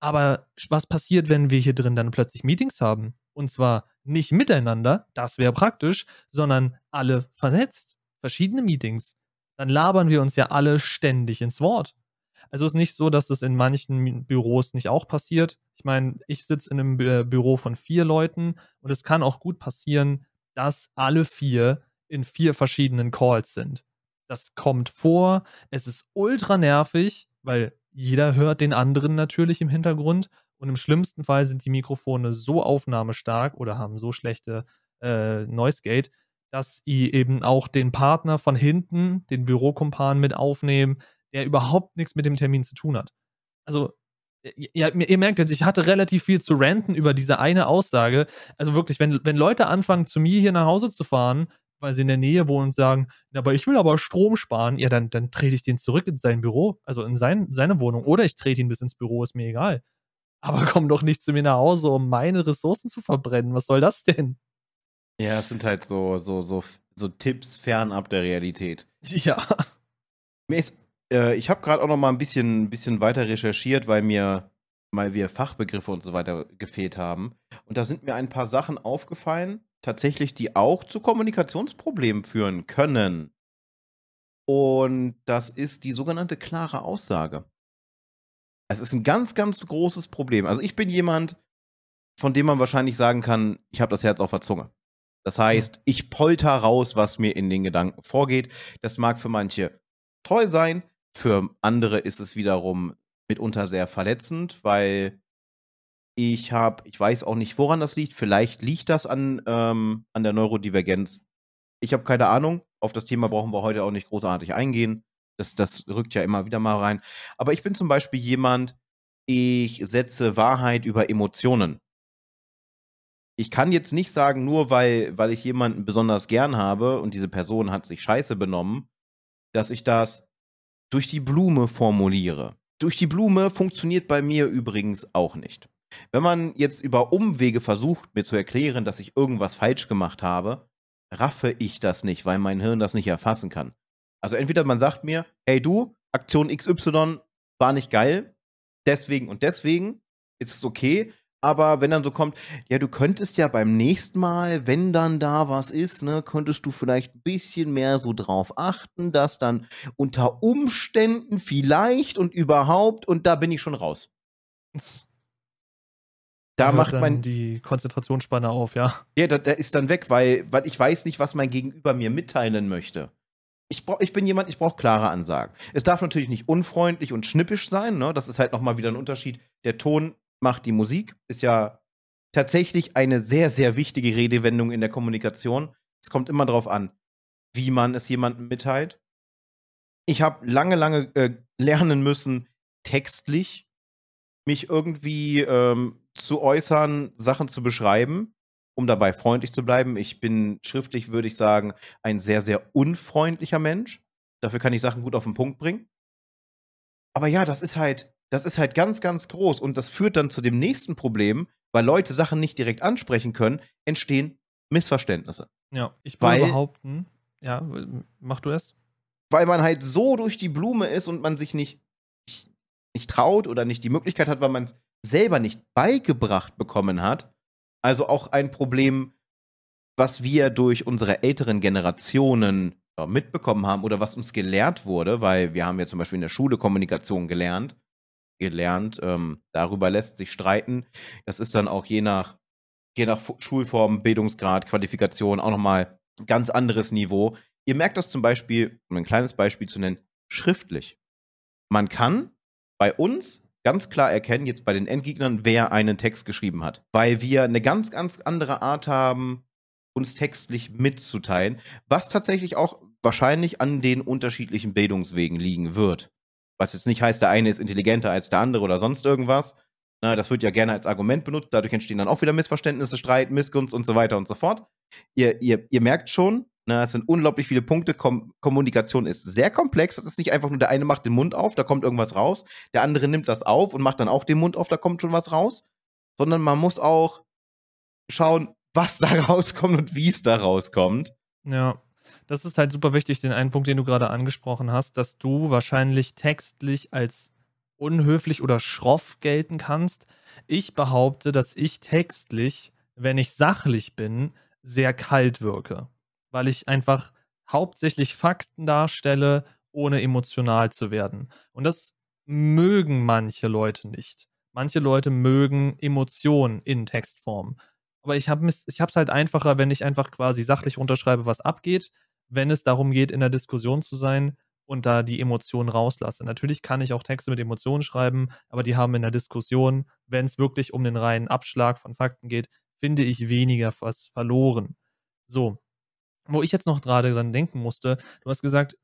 Aber was passiert, wenn wir hier drin dann plötzlich Meetings haben? Und zwar nicht miteinander, das wäre praktisch, sondern alle vernetzt verschiedene Meetings, dann labern wir uns ja alle ständig ins Wort. Also es ist nicht so, dass das in manchen Büros nicht auch passiert. Ich meine, ich sitze in einem Bü Büro von vier Leuten und es kann auch gut passieren, dass alle vier in vier verschiedenen Calls sind. Das kommt vor, es ist ultra nervig, weil jeder hört den anderen natürlich im Hintergrund und im schlimmsten Fall sind die Mikrofone so aufnahmestark oder haben so schlechte äh, Noise Gate, dass sie eben auch den Partner von hinten, den Bürokumpan mit aufnehmen, der überhaupt nichts mit dem Termin zu tun hat. Also, ja, ihr merkt jetzt, ich hatte relativ viel zu ranten über diese eine Aussage. Also wirklich, wenn, wenn Leute anfangen, zu mir hier nach Hause zu fahren, weil sie in der Nähe wohnen und sagen, aber ich will aber Strom sparen, ja, dann, dann trete ich den zurück in sein Büro, also in sein, seine Wohnung. Oder ich trete ihn bis ins Büro, ist mir egal. Aber komm doch nicht zu mir nach Hause, um meine Ressourcen zu verbrennen. Was soll das denn?
Ja, es sind halt so, so, so, so Tipps fernab der Realität.
Ja.
Mir ist, äh, ich habe gerade auch noch mal ein bisschen, bisschen weiter recherchiert, weil mir mal wir Fachbegriffe und so weiter gefehlt haben. Und da sind mir ein paar Sachen aufgefallen, tatsächlich, die auch zu Kommunikationsproblemen führen können. Und das ist die sogenannte klare Aussage. Es ist ein ganz, ganz großes Problem. Also ich bin jemand, von dem man wahrscheinlich sagen kann, ich habe das Herz auf der Zunge. Das heißt, ich polter raus, was mir in den Gedanken vorgeht. Das mag für manche toll sein, für andere ist es wiederum mitunter sehr verletzend, weil ich habe, ich weiß auch nicht, woran das liegt. Vielleicht liegt das an, ähm, an der Neurodivergenz. Ich habe keine Ahnung. Auf das Thema brauchen wir heute auch nicht großartig eingehen. Das, das rückt ja immer wieder mal rein. Aber ich bin zum Beispiel jemand, ich setze Wahrheit über Emotionen ich kann jetzt nicht sagen, nur weil, weil ich jemanden besonders gern habe und diese Person hat sich scheiße benommen, dass ich das durch die Blume formuliere. Durch die Blume funktioniert bei mir übrigens auch nicht. Wenn man jetzt über Umwege versucht, mir zu erklären, dass ich irgendwas falsch gemacht habe, raffe ich das nicht, weil mein Hirn das nicht erfassen kann. Also entweder man sagt mir, hey du, Aktion XY war nicht geil, deswegen und deswegen ist es okay, Aber wenn dann so kommt, ja, du könntest ja beim nächsten Mal, wenn dann da was ist, ne, könntest du vielleicht ein bisschen mehr so drauf achten, dass dann unter Umständen vielleicht und überhaupt und da bin ich schon raus.
Da macht man die Konzentrationsspanne auf, ja.
Ja, da, da ist dann weg, weil, weil ich weiß nicht, was mein Gegenüber mir mitteilen möchte. Ich, brauch, ich bin jemand, ich brauche klare Ansagen. Es darf natürlich nicht unfreundlich und schnippisch sein, ne? Das ist halt nochmal wieder ein Unterschied. Der Ton macht die Musik, ist ja tatsächlich eine sehr, sehr wichtige Redewendung in der Kommunikation. Es kommt immer darauf an, wie man es jemandem mitteilt. Ich habe lange, lange äh, lernen müssen, textlich mich irgendwie ähm, zu äußern, Sachen zu beschreiben, um dabei freundlich zu bleiben. Ich bin schriftlich, würde ich sagen, ein sehr, sehr unfreundlicher Mensch. Dafür kann ich Sachen gut auf den Punkt bringen. Aber ja, das ist halt das ist halt ganz, ganz groß. Und das führt dann zu dem nächsten Problem, weil Leute Sachen nicht direkt ansprechen können, entstehen Missverständnisse.
Ja, ich würde behaupten, ja, mach du erst.
Weil man halt so durch die Blume ist und man sich nicht, nicht, nicht traut oder nicht die Möglichkeit hat, weil man es selber nicht beigebracht bekommen hat. Also auch ein Problem, was wir durch unsere älteren Generationen mitbekommen haben oder was uns gelehrt wurde, weil wir haben ja zum Beispiel in der Schule Kommunikation gelernt gelernt. Ähm, darüber lässt sich streiten. Das ist dann auch je nach, je nach Schulform, Bildungsgrad, Qualifikation auch nochmal ein ganz anderes Niveau. Ihr merkt das zum Beispiel, um ein kleines Beispiel zu nennen, schriftlich. Man kann bei uns ganz klar erkennen, jetzt bei den Endgegnern, wer einen Text geschrieben hat. Weil wir eine ganz, ganz andere Art haben, uns textlich mitzuteilen, was tatsächlich auch wahrscheinlich an den unterschiedlichen Bildungswegen liegen wird. Was jetzt nicht heißt, der eine ist intelligenter als der andere oder sonst irgendwas. Na, das wird ja gerne als Argument benutzt. Dadurch entstehen dann auch wieder Missverständnisse, Streit, Missgunst und so weiter und so fort. Ihr, ihr, ihr merkt schon, na, es sind unglaublich viele Punkte. Kom Kommunikation ist sehr komplex. Das ist nicht einfach nur der eine macht den Mund auf, da kommt irgendwas raus. Der andere nimmt das auf und macht dann auch den Mund auf, da kommt schon was raus. Sondern man muss auch schauen, was da rauskommt und wie es da rauskommt.
Ja. Das ist halt super wichtig, den einen Punkt, den du gerade angesprochen hast, dass du wahrscheinlich textlich als unhöflich oder schroff gelten kannst. Ich behaupte, dass ich textlich, wenn ich sachlich bin, sehr kalt wirke, weil ich einfach hauptsächlich Fakten darstelle, ohne emotional zu werden. Und das mögen manche Leute nicht. Manche Leute mögen Emotionen in Textform. Aber ich habe es ich halt einfacher, wenn ich einfach quasi sachlich unterschreibe, was abgeht, wenn es darum geht, in der Diskussion zu sein und da die Emotionen rauslasse. Natürlich kann ich auch Texte mit Emotionen schreiben, aber die haben in der Diskussion, wenn es wirklich um den reinen Abschlag von Fakten geht, finde ich weniger was verloren. So, wo ich jetzt noch gerade dran denken musste, du hast gesagt,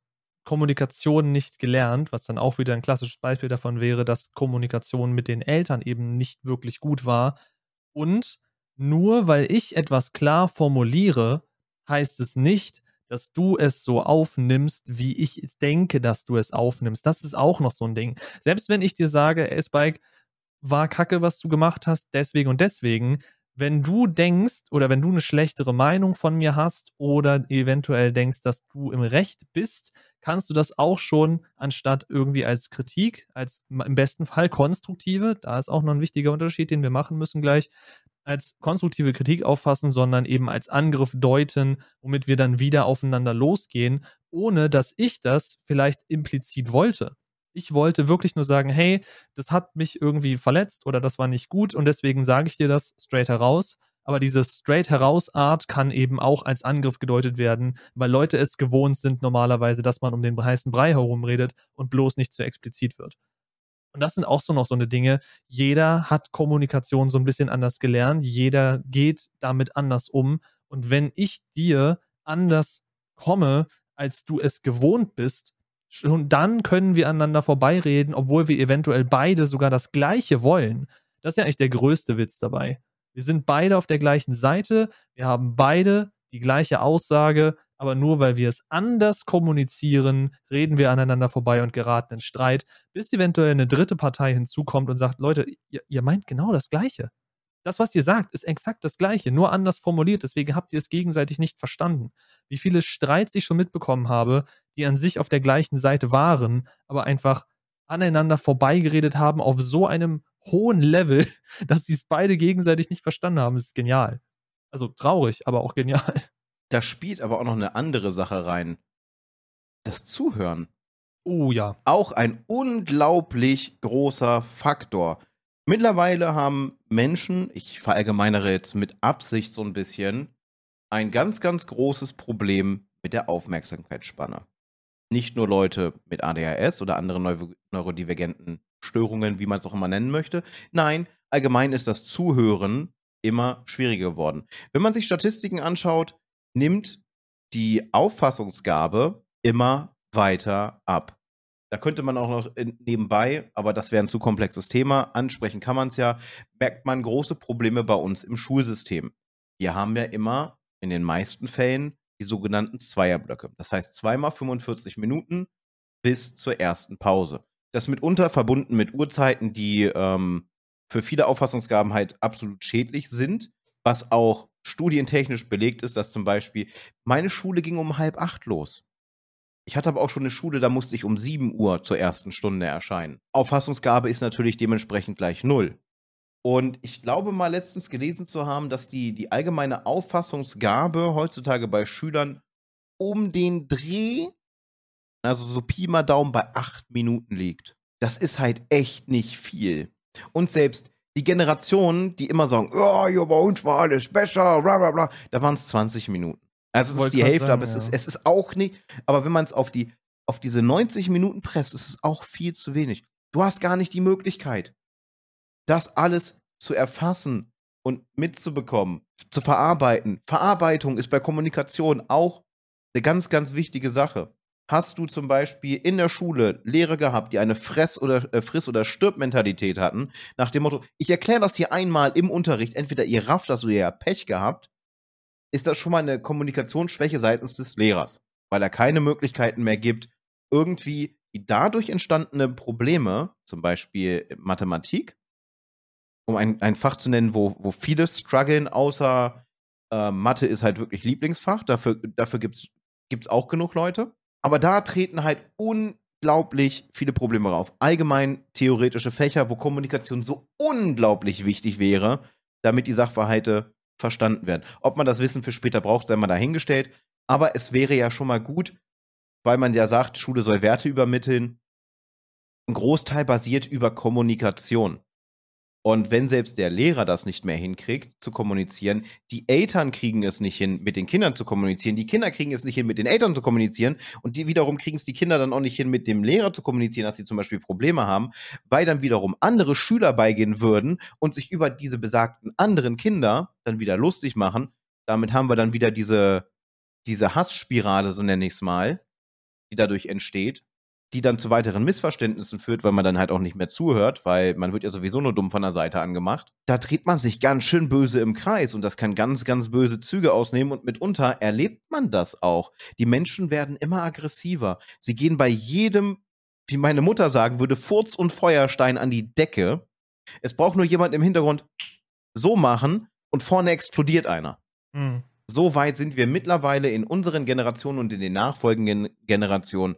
Kommunikation nicht gelernt, was dann auch wieder ein klassisches Beispiel davon wäre, dass Kommunikation mit den Eltern eben nicht wirklich gut war. Und nur weil ich etwas klar formuliere, heißt es nicht, dass du es so aufnimmst, wie ich denke, dass du es aufnimmst. Das ist auch noch so ein Ding. Selbst wenn ich dir sage, ey Spike, war kacke, was du gemacht hast, deswegen und deswegen, wenn du denkst oder wenn du eine schlechtere Meinung von mir hast oder eventuell denkst, dass du im Recht bist, kannst du das auch schon anstatt irgendwie als Kritik, als im besten Fall konstruktive, da ist auch noch ein wichtiger Unterschied, den wir machen müssen gleich, als konstruktive Kritik auffassen, sondern eben als Angriff deuten, womit wir dann wieder aufeinander losgehen, ohne dass ich das vielleicht implizit wollte. Ich wollte wirklich nur sagen, hey, das hat mich irgendwie verletzt oder das war nicht gut und deswegen sage ich dir das straight heraus. Aber diese straight heraus Art kann eben auch als Angriff gedeutet werden, weil Leute es gewohnt sind normalerweise, dass man um den heißen Brei herumredet und bloß nicht zu explizit wird. Und das sind auch so noch so eine Dinge. Jeder hat Kommunikation so ein bisschen anders gelernt. Jeder geht damit anders um. Und wenn ich dir anders komme, als du es gewohnt bist, schon dann können wir aneinander vorbeireden, obwohl wir eventuell beide sogar das Gleiche wollen. Das ist ja eigentlich der größte Witz dabei. Wir sind beide auf der gleichen Seite. Wir haben beide die gleiche Aussage, aber nur weil wir es anders kommunizieren, reden wir aneinander vorbei und geraten in Streit, bis eventuell eine dritte Partei hinzukommt und sagt, Leute, ihr, ihr meint genau das Gleiche. Das, was ihr sagt, ist exakt das Gleiche, nur anders formuliert. Deswegen habt ihr es gegenseitig nicht verstanden. Wie viele Streits ich schon mitbekommen habe, die an sich auf der gleichen Seite waren, aber einfach aneinander vorbeigeredet haben auf so einem hohen Level, dass sie es beide gegenseitig nicht verstanden haben. Das ist genial. Also traurig, aber auch genial.
Da spielt aber auch noch eine andere Sache rein. Das Zuhören.
Oh ja.
Auch ein unglaublich großer Faktor. Mittlerweile haben Menschen, ich verallgemeinere jetzt mit Absicht so ein bisschen, ein ganz, ganz großes Problem mit der Aufmerksamkeitsspanne. Nicht nur Leute mit ADHS oder anderen neu neurodivergenten Störungen, wie man es auch immer nennen möchte. Nein, allgemein ist das Zuhören immer schwieriger geworden. Wenn man sich Statistiken anschaut, nimmt die Auffassungsgabe immer weiter ab. Da könnte man auch noch nebenbei, aber das wäre ein zu komplexes Thema, ansprechen kann man es ja, merkt man große Probleme bei uns im Schulsystem. Wir haben ja immer in den meisten Fällen die sogenannten Zweierblöcke. Das heißt zweimal 45 Minuten bis zur ersten Pause. Das mitunter verbunden mit Uhrzeiten, die ähm, für viele Auffassungsgaben halt absolut schädlich sind, was auch studientechnisch belegt ist, dass zum Beispiel meine Schule ging um halb acht los. Ich hatte aber auch schon eine Schule, da musste ich um 7 Uhr zur ersten Stunde erscheinen. Auffassungsgabe ist natürlich dementsprechend gleich null. Und ich glaube mal letztens gelesen zu haben, dass die, die allgemeine Auffassungsgabe heutzutage bei Schülern um den Dreh, also so Pi mal Daumen, bei 8 Minuten liegt. Das ist halt echt nicht viel. Und selbst die Generationen, die immer sagen, oh, ja, bei uns war alles besser, bla bla bla, da waren es 20 Minuten. Also es ist die Hälfte, sagen, aber es, ja. ist, es ist auch nicht. Aber wenn man es auf, die, auf diese 90 Minuten presst, ist es auch viel zu wenig. Du hast gar nicht die Möglichkeit, das alles zu erfassen und mitzubekommen, zu verarbeiten. Verarbeitung ist bei Kommunikation auch eine ganz, ganz wichtige Sache. Hast du zum Beispiel in der Schule Lehrer gehabt, die eine Fress- oder äh, Friss- oder Stirb-Mentalität hatten, nach dem Motto, ich erkläre das hier einmal im Unterricht, entweder ihr rafft das oder ihr habt Pech gehabt, ist das schon mal eine Kommunikationsschwäche seitens des Lehrers, weil er keine Möglichkeiten mehr gibt, irgendwie die dadurch entstandene Probleme, zum Beispiel Mathematik, um ein, ein Fach zu nennen, wo, wo viele strugglen, außer äh, Mathe ist halt wirklich Lieblingsfach, dafür, dafür gibt es auch genug Leute. Aber da treten halt unglaublich viele Probleme auf. Allgemein theoretische Fächer, wo Kommunikation so unglaublich wichtig wäre, damit die Sachverhalte verstanden werden. Ob man das Wissen für später braucht, sei mal dahingestellt. Aber es wäre ja schon mal gut, weil man ja sagt, Schule soll Werte übermitteln. Ein Großteil basiert über Kommunikation. Und wenn selbst der Lehrer das nicht mehr hinkriegt, zu kommunizieren, die Eltern kriegen es nicht hin, mit den Kindern zu kommunizieren, die Kinder kriegen es nicht hin, mit den Eltern zu kommunizieren und die wiederum kriegen es die Kinder dann auch nicht hin, mit dem Lehrer zu kommunizieren, dass sie zum Beispiel Probleme haben, weil dann wiederum andere Schüler beigehen würden und sich über diese besagten anderen Kinder dann wieder lustig machen. Damit haben wir dann wieder diese, diese Hassspirale, so nenne ich es mal, die dadurch entsteht die dann zu weiteren Missverständnissen führt, weil man dann halt auch nicht mehr zuhört, weil man wird ja sowieso nur dumm von der Seite angemacht. Da dreht man sich ganz schön böse im Kreis und das kann ganz, ganz böse Züge ausnehmen und mitunter erlebt man das auch. Die Menschen werden immer aggressiver. Sie gehen bei jedem, wie meine Mutter sagen würde, Furz und Feuerstein an die Decke. Es braucht nur jemand im Hintergrund so machen und vorne explodiert einer. Mhm. So weit sind wir mittlerweile in unseren Generationen und in den nachfolgenden Generationen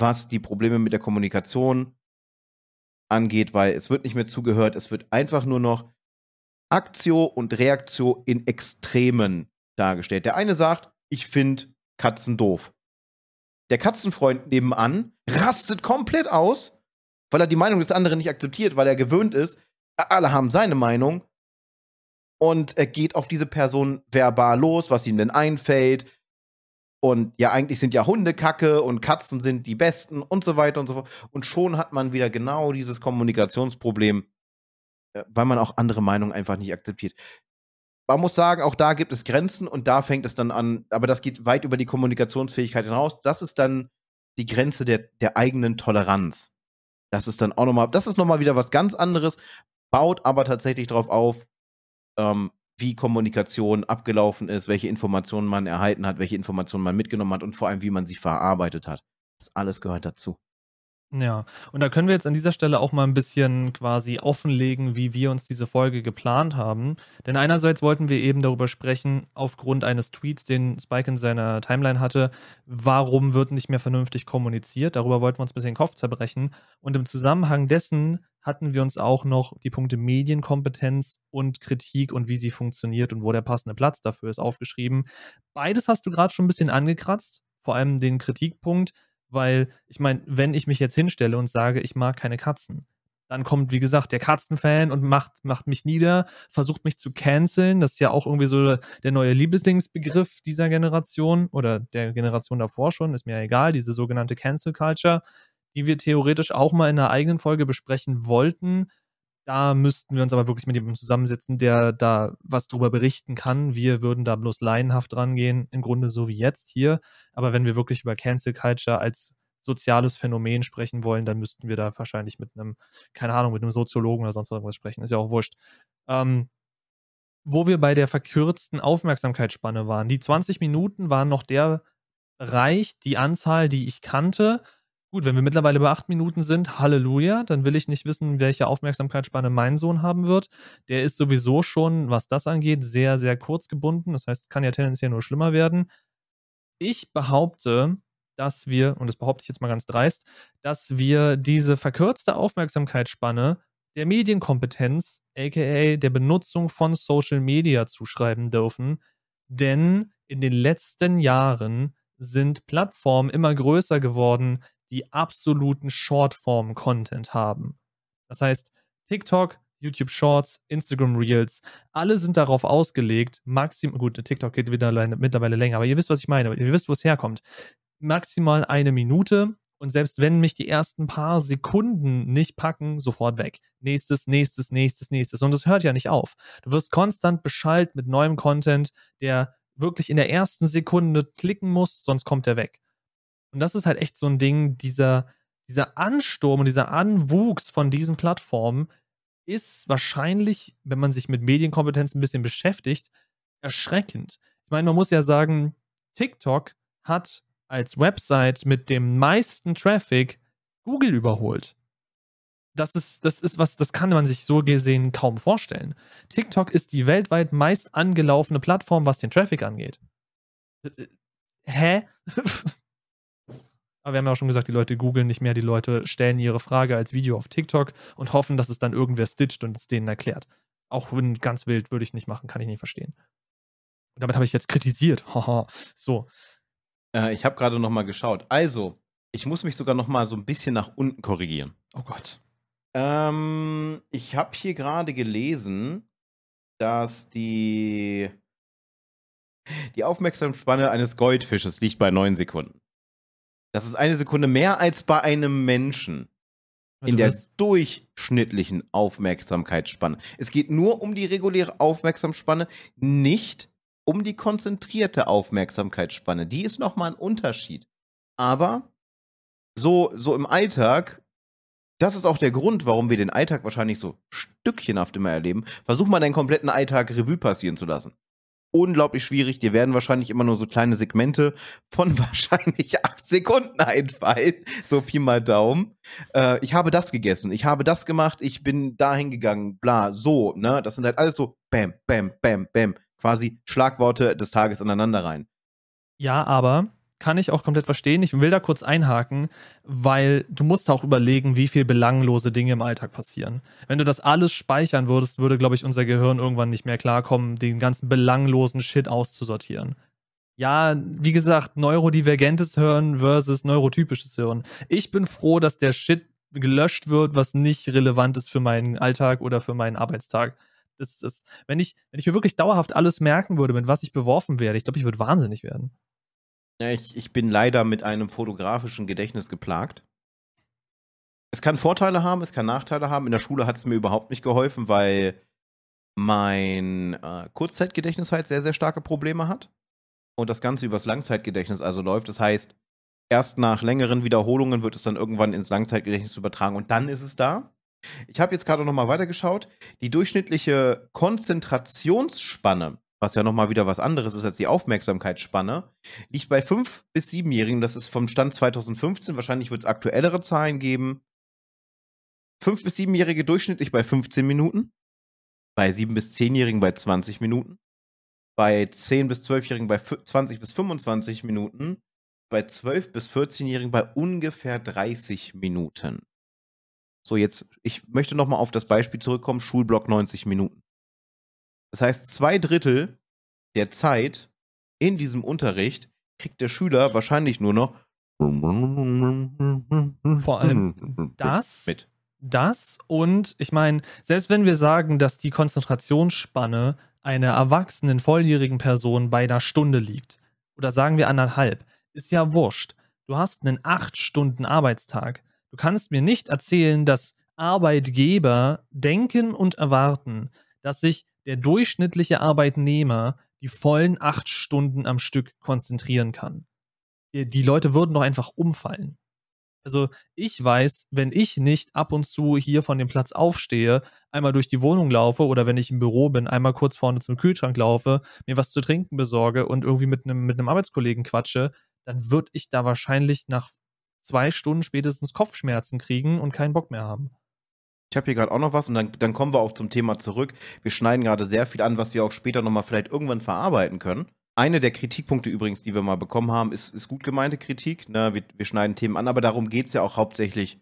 was die Probleme mit der Kommunikation angeht, weil es wird nicht mehr zugehört, es wird einfach nur noch Aktio und Reaktio in Extremen dargestellt. Der eine sagt, ich finde Katzen doof. Der Katzenfreund nebenan rastet komplett aus, weil er die Meinung des anderen nicht akzeptiert, weil er gewöhnt ist, alle haben seine Meinung und er geht auf diese Person verbal los, was ihm denn einfällt, und ja, eigentlich sind ja Hunde Kacke und Katzen sind die besten und so weiter und so fort. Und schon hat man wieder genau dieses Kommunikationsproblem, äh, weil man auch andere Meinungen einfach nicht akzeptiert. Man muss sagen, auch da gibt es Grenzen und da fängt es dann an, aber das geht weit über die Kommunikationsfähigkeit hinaus. Das ist dann die Grenze der, der eigenen Toleranz. Das ist dann auch nochmal, das ist nochmal wieder was ganz anderes, baut aber tatsächlich darauf auf, ähm, wie Kommunikation abgelaufen ist, welche Informationen man erhalten hat, welche Informationen man mitgenommen hat und vor allem, wie man sie verarbeitet hat. Das alles gehört dazu.
Ja, und da können wir jetzt an dieser Stelle auch mal ein bisschen quasi offenlegen, wie wir uns diese Folge geplant haben. Denn einerseits wollten wir eben darüber sprechen, aufgrund eines Tweets, den Spike in seiner Timeline hatte, warum wird nicht mehr vernünftig kommuniziert. Darüber wollten wir uns ein bisschen den Kopf zerbrechen. Und im Zusammenhang dessen hatten wir uns auch noch die Punkte Medienkompetenz und Kritik und wie sie funktioniert und wo der passende Platz dafür ist aufgeschrieben. Beides hast du gerade schon ein bisschen angekratzt, vor allem den Kritikpunkt, weil ich meine, wenn ich mich jetzt hinstelle und sage, ich mag keine Katzen, dann kommt, wie gesagt, der Katzenfan und macht, macht mich nieder, versucht mich zu canceln. Das ist ja auch irgendwie so der neue Lieblingsbegriff dieser Generation oder der Generation davor schon, ist mir ja egal, diese sogenannte Cancel Culture, die wir theoretisch auch mal in einer eigenen Folge besprechen wollten. Da müssten wir uns aber wirklich mit jemandem zusammensetzen, der da was drüber berichten kann. Wir würden da bloß laienhaft rangehen, im Grunde so wie jetzt hier. Aber wenn wir wirklich über Cancel Culture als soziales Phänomen sprechen wollen, dann müssten wir da wahrscheinlich mit einem, keine Ahnung, mit einem Soziologen oder sonst irgendwas sprechen. Ist ja auch wurscht. Ähm, wo wir bei der verkürzten Aufmerksamkeitsspanne waren. Die 20 Minuten waren noch der Bereich, die Anzahl, die ich kannte. Gut, wenn wir mittlerweile bei 8 Minuten sind, Halleluja, dann will ich nicht wissen, welche Aufmerksamkeitsspanne mein Sohn haben wird. Der ist sowieso schon, was das angeht, sehr, sehr kurz gebunden. Das heißt, es kann ja tendenziell nur schlimmer werden. Ich behaupte, dass wir, und das behaupte ich jetzt mal ganz dreist, dass wir diese verkürzte Aufmerksamkeitsspanne der Medienkompetenz, aka der Benutzung von Social Media zuschreiben dürfen. Denn in den letzten Jahren sind Plattformen immer größer geworden, die absoluten Shortform-Content haben. Das heißt, TikTok, YouTube Shorts, Instagram Reels, alle sind darauf ausgelegt, maximal, gut, TikTok geht mittlerweile länger, aber ihr wisst, was ich meine, ihr wisst, wo es herkommt maximal eine Minute. Und selbst wenn mich die ersten paar Sekunden nicht packen, sofort weg. Nächstes, nächstes, nächstes, nächstes. Und es hört ja nicht auf. Du wirst konstant beschallt mit neuem Content, der wirklich in der ersten Sekunde klicken muss, sonst kommt er weg. Und das ist halt echt so ein Ding, dieser, dieser Ansturm und dieser Anwuchs von diesen Plattformen ist wahrscheinlich, wenn man sich mit Medienkompetenz ein bisschen beschäftigt, erschreckend. Ich meine, man muss ja sagen, TikTok hat als Website mit dem meisten Traffic Google überholt. Das ist, das ist was, das kann man sich so gesehen kaum vorstellen. TikTok ist die weltweit meist angelaufene Plattform, was den Traffic angeht. Äh, hä? Aber wir haben ja auch schon gesagt, die Leute googeln nicht mehr, die Leute stellen ihre Frage als Video auf TikTok und hoffen, dass es dann irgendwer stitcht und es denen erklärt. Auch wenn ganz wild würde ich nicht machen, kann ich nicht verstehen. Und damit habe ich jetzt kritisiert. Haha. so.
Äh, ich habe gerade noch mal geschaut. Also, ich muss mich sogar noch mal so ein bisschen nach unten korrigieren.
Oh Gott.
Ähm, ich habe hier gerade gelesen, dass die die Aufmerksamkeitsspanne eines Goldfisches liegt bei 9 Sekunden. Das ist eine Sekunde mehr als bei einem Menschen in der durchschnittlichen Aufmerksamkeitsspanne. Es geht nur um die reguläre Aufmerksamkeitsspanne, nicht um die konzentrierte Aufmerksamkeitsspanne. Die ist nochmal ein Unterschied. Aber so, so im Alltag, das ist auch der Grund, warum wir den Alltag wahrscheinlich so stückchenhaft immer erleben. Versuch mal deinen kompletten Alltag Revue passieren zu lassen. Unglaublich schwierig. Dir werden wahrscheinlich immer nur so kleine Segmente von wahrscheinlich acht Sekunden einfallen. So Pi mal Daumen. Äh, ich habe das gegessen. Ich habe das gemacht. Ich bin dahin gegangen. Bla, so, ne? Das sind halt alles so Bam, Bam, Bam, Bam quasi Schlagworte des Tages aneinander rein.
Ja, aber kann ich auch komplett verstehen. Ich will da kurz einhaken, weil du musst auch überlegen, wie viel belanglose Dinge im Alltag passieren. Wenn du das alles speichern würdest, würde, glaube ich, unser Gehirn irgendwann nicht mehr klarkommen, den ganzen belanglosen Shit auszusortieren. Ja, wie gesagt, neurodivergentes Hören versus neurotypisches Hören. Ich bin froh, dass der Shit gelöscht wird, was nicht relevant ist für meinen Alltag oder für meinen Arbeitstag. Das, das, wenn, ich, wenn ich mir wirklich dauerhaft alles merken würde, mit was ich beworfen werde, ich glaube, ich würde wahnsinnig werden.
Ja, ich, ich bin leider mit einem fotografischen Gedächtnis geplagt. Es kann Vorteile haben, es kann Nachteile haben. In der Schule hat es mir überhaupt nicht geholfen, weil mein äh, Kurzzeitgedächtnis halt sehr, sehr starke Probleme hat. Und das Ganze übers Langzeitgedächtnis also läuft. Das heißt, erst nach längeren Wiederholungen wird es dann irgendwann ins Langzeitgedächtnis übertragen und dann ist es da. Ich habe jetzt gerade noch mal weitergeschaut. Die durchschnittliche Konzentrationsspanne, was ja noch mal wieder was anderes ist als die Aufmerksamkeitsspanne, liegt bei 5- bis 7-Jährigen. Das ist vom Stand 2015. Wahrscheinlich wird es aktuellere Zahlen geben. 5- bis 7-Jährige durchschnittlich bei 15 Minuten. Bei 7- bis 10-Jährigen bei 20 Minuten. Bei 10- bis 12-Jährigen bei 20 bis 25 Minuten. Bei 12- bis 14-Jährigen bei ungefähr 30 Minuten. So, jetzt, ich möchte nochmal auf das Beispiel zurückkommen, Schulblock 90 Minuten. Das heißt, zwei Drittel der Zeit in diesem Unterricht kriegt der Schüler wahrscheinlich nur noch
Vor allem das,
mit.
das und ich meine, selbst wenn wir sagen, dass die Konzentrationsspanne einer erwachsenen, volljährigen Person bei einer Stunde liegt, oder sagen wir anderthalb, ist ja wurscht. Du hast einen acht Stunden Arbeitstag. Du kannst mir nicht erzählen, dass Arbeitgeber denken und erwarten, dass sich der durchschnittliche Arbeitnehmer die vollen acht Stunden am Stück konzentrieren kann. Die, die Leute würden doch einfach umfallen. Also ich weiß, wenn ich nicht ab und zu hier von dem Platz aufstehe, einmal durch die Wohnung laufe oder wenn ich im Büro bin, einmal kurz vorne zum Kühlschrank laufe, mir was zu trinken besorge und irgendwie mit einem, mit einem Arbeitskollegen quatsche, dann würde ich da wahrscheinlich nach zwei Stunden spätestens Kopfschmerzen kriegen und keinen Bock mehr haben.
Ich habe hier gerade auch noch was und dann, dann kommen wir auch zum Thema zurück. Wir schneiden gerade sehr viel an, was wir auch später nochmal vielleicht irgendwann verarbeiten können. Eine der Kritikpunkte übrigens, die wir mal bekommen haben, ist, ist gut gemeinte Kritik. Ne? Wir, wir schneiden Themen an, aber darum geht es ja auch hauptsächlich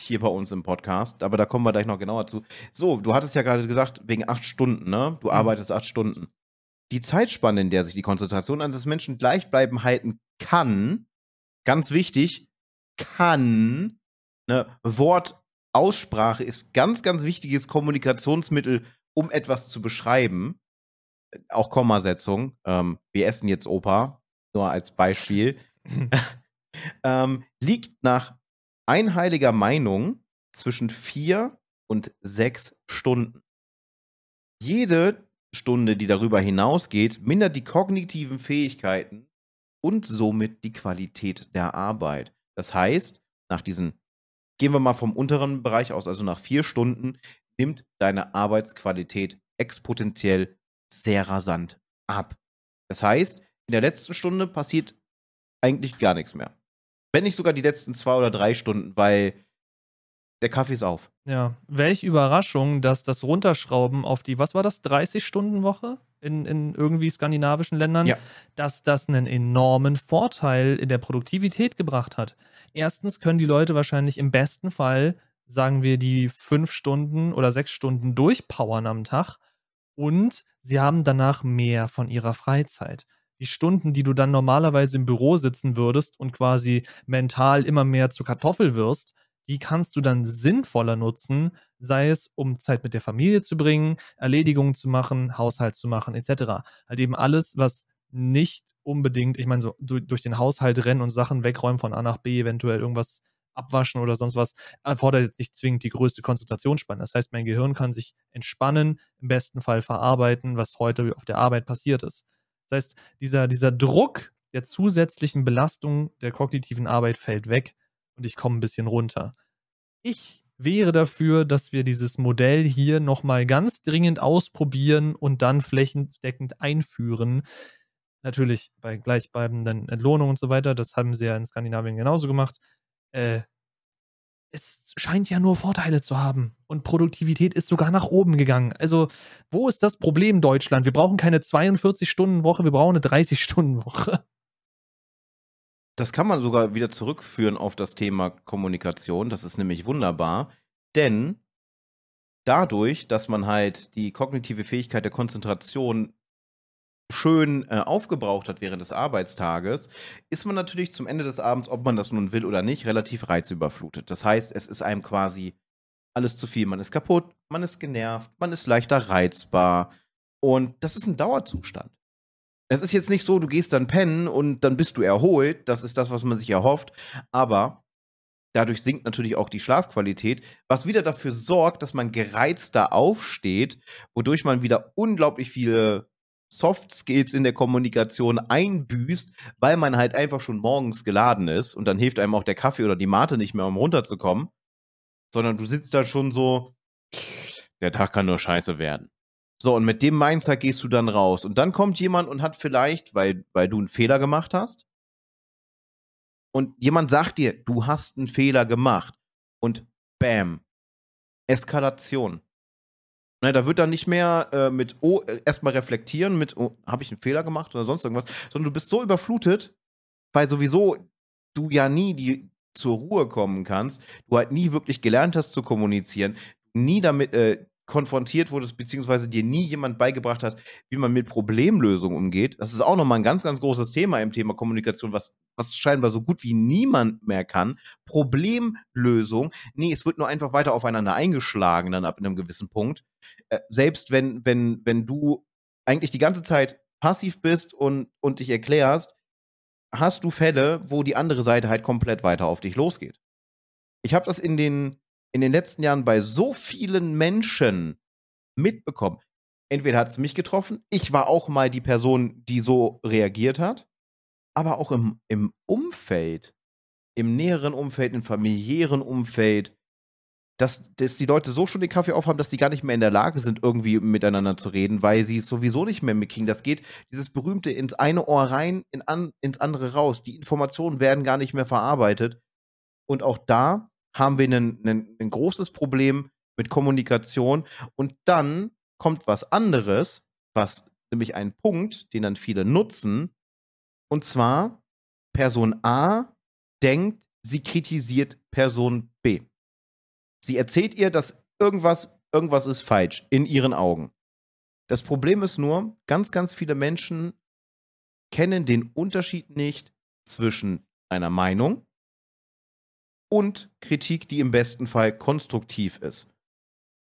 hier bei uns im Podcast. Aber da kommen wir gleich noch genauer zu. So, du hattest ja gerade gesagt, wegen acht Stunden, ne? Du mhm. arbeitest acht Stunden. Die Zeitspanne, in der sich die Konzentration eines Menschen gleichbleiben halten kann, ganz wichtig, kann, ne, Wortaussprache ist ganz, ganz wichtiges Kommunikationsmittel, um etwas zu beschreiben. Auch Kommasetzung. Ähm, wir essen jetzt Opa, nur als Beispiel. ähm, liegt nach einheiliger Meinung zwischen vier und sechs Stunden. Jede Stunde, die darüber hinausgeht, mindert die kognitiven Fähigkeiten und somit die Qualität der Arbeit. Das heißt, nach diesen, gehen wir mal vom unteren Bereich aus, also nach vier Stunden, nimmt deine Arbeitsqualität exponentiell sehr rasant ab. Das heißt, in der letzten Stunde passiert eigentlich gar nichts mehr. Wenn nicht sogar die letzten zwei oder drei Stunden, weil der Kaffee ist auf.
Ja, welch Überraschung, dass das Runterschrauben auf die, was war das, 30-Stunden-Woche in, in irgendwie skandinavischen Ländern, ja. dass das einen enormen Vorteil in der Produktivität gebracht hat. Erstens können die Leute wahrscheinlich im besten Fall, sagen wir, die fünf Stunden oder sechs Stunden durchpowern am Tag und sie haben danach mehr von ihrer Freizeit die Stunden, die du dann normalerweise im Büro sitzen würdest und quasi mental immer mehr zur Kartoffel wirst, die kannst du dann sinnvoller nutzen, sei es um Zeit mit der Familie zu bringen, Erledigungen zu machen, Haushalt zu machen, etc. Halt eben alles, was nicht unbedingt, ich meine, so durch den Haushalt rennen und Sachen wegräumen von A nach B, eventuell irgendwas abwaschen oder sonst was, erfordert jetzt nicht zwingend die größte Konzentrationsspanne. Das heißt, mein Gehirn kann sich entspannen, im besten Fall verarbeiten, was heute auf der Arbeit passiert ist. Das heißt, dieser, dieser Druck der zusätzlichen Belastung der kognitiven Arbeit fällt weg und ich komme ein bisschen runter. Ich wäre dafür, dass wir dieses Modell hier nochmal ganz dringend ausprobieren und dann flächendeckend einführen. Natürlich bei gleichbleibenden Entlohnungen und so weiter. Das haben sie ja in Skandinavien genauso gemacht. Äh, es scheint ja nur Vorteile zu haben. Und Produktivität ist sogar nach oben gegangen. Also, wo ist das Problem Deutschland? Wir brauchen keine 42-Stunden-Woche, wir brauchen eine 30-Stunden-Woche.
Das kann man sogar wieder zurückführen auf das Thema Kommunikation. Das ist nämlich wunderbar, denn dadurch, dass man halt die kognitive Fähigkeit der Konzentration schön äh, aufgebraucht hat während des Arbeitstages, ist man natürlich zum Ende des Abends, ob man das nun will oder nicht, relativ reizüberflutet. Das heißt, es ist einem quasi alles zu viel. Man ist kaputt, man ist genervt, man ist leichter reizbar. Und das ist ein Dauerzustand. Es ist jetzt nicht so, du gehst dann pennen und dann bist du erholt. Das ist das, was man sich erhofft. Aber dadurch sinkt natürlich auch die Schlafqualität, was wieder dafür sorgt, dass man gereizter aufsteht, wodurch man wieder unglaublich viele Soft Skills in der Kommunikation einbüßt, weil man halt einfach schon morgens geladen ist und dann hilft einem auch der Kaffee oder die Mate nicht mehr, um runterzukommen, sondern du sitzt da schon so, der Tag kann nur scheiße werden. So, und mit dem Mindset gehst du dann raus. Und dann kommt jemand und hat vielleicht, weil, weil du einen Fehler gemacht hast, und jemand sagt dir, du hast einen Fehler gemacht. Und bam, Eskalation. Ne, da wird dann nicht mehr äh, mit, oh, erstmal reflektieren, mit, oh, habe ich einen Fehler gemacht oder sonst irgendwas, sondern du bist so überflutet, weil sowieso du ja nie die zur Ruhe kommen kannst, du halt nie wirklich gelernt hast zu kommunizieren, nie damit äh, konfrontiert wurdest, beziehungsweise dir nie jemand beigebracht hat, wie man mit Problemlösungen umgeht. Das ist auch nochmal ein ganz, ganz großes Thema im Thema Kommunikation, was, was scheinbar so gut wie niemand mehr kann. Problemlösung. Nee, es wird nur einfach weiter aufeinander eingeschlagen, dann ab einem gewissen Punkt. Äh, selbst wenn, wenn, wenn du eigentlich die ganze Zeit passiv bist und, und dich erklärst, hast du Fälle, wo die andere Seite halt komplett weiter auf dich losgeht. Ich habe das in den, in den letzten Jahren bei so vielen Menschen mitbekommen. Entweder hat es mich getroffen, ich war auch mal die Person, die so reagiert hat, aber auch im, im Umfeld, im näheren Umfeld, im familiären Umfeld, dass, dass die Leute so schon den Kaffee aufhaben, dass sie gar nicht mehr in der Lage sind, irgendwie miteinander zu reden, weil sie es sowieso nicht mehr mitkriegen. Das geht, dieses berühmte ins eine Ohr rein, in an, ins andere raus. Die Informationen werden gar nicht mehr verarbeitet. Und auch da haben wir ein großes Problem mit Kommunikation. Und dann kommt was anderes, was nämlich ein Punkt, den dann viele nutzen. Und zwar, Person A denkt, sie kritisiert Person B. Sie erzählt ihr, dass irgendwas, irgendwas ist falsch in ihren Augen. Das Problem ist nur, ganz, ganz viele Menschen kennen den Unterschied nicht zwischen einer Meinung und Kritik, die im besten Fall konstruktiv ist.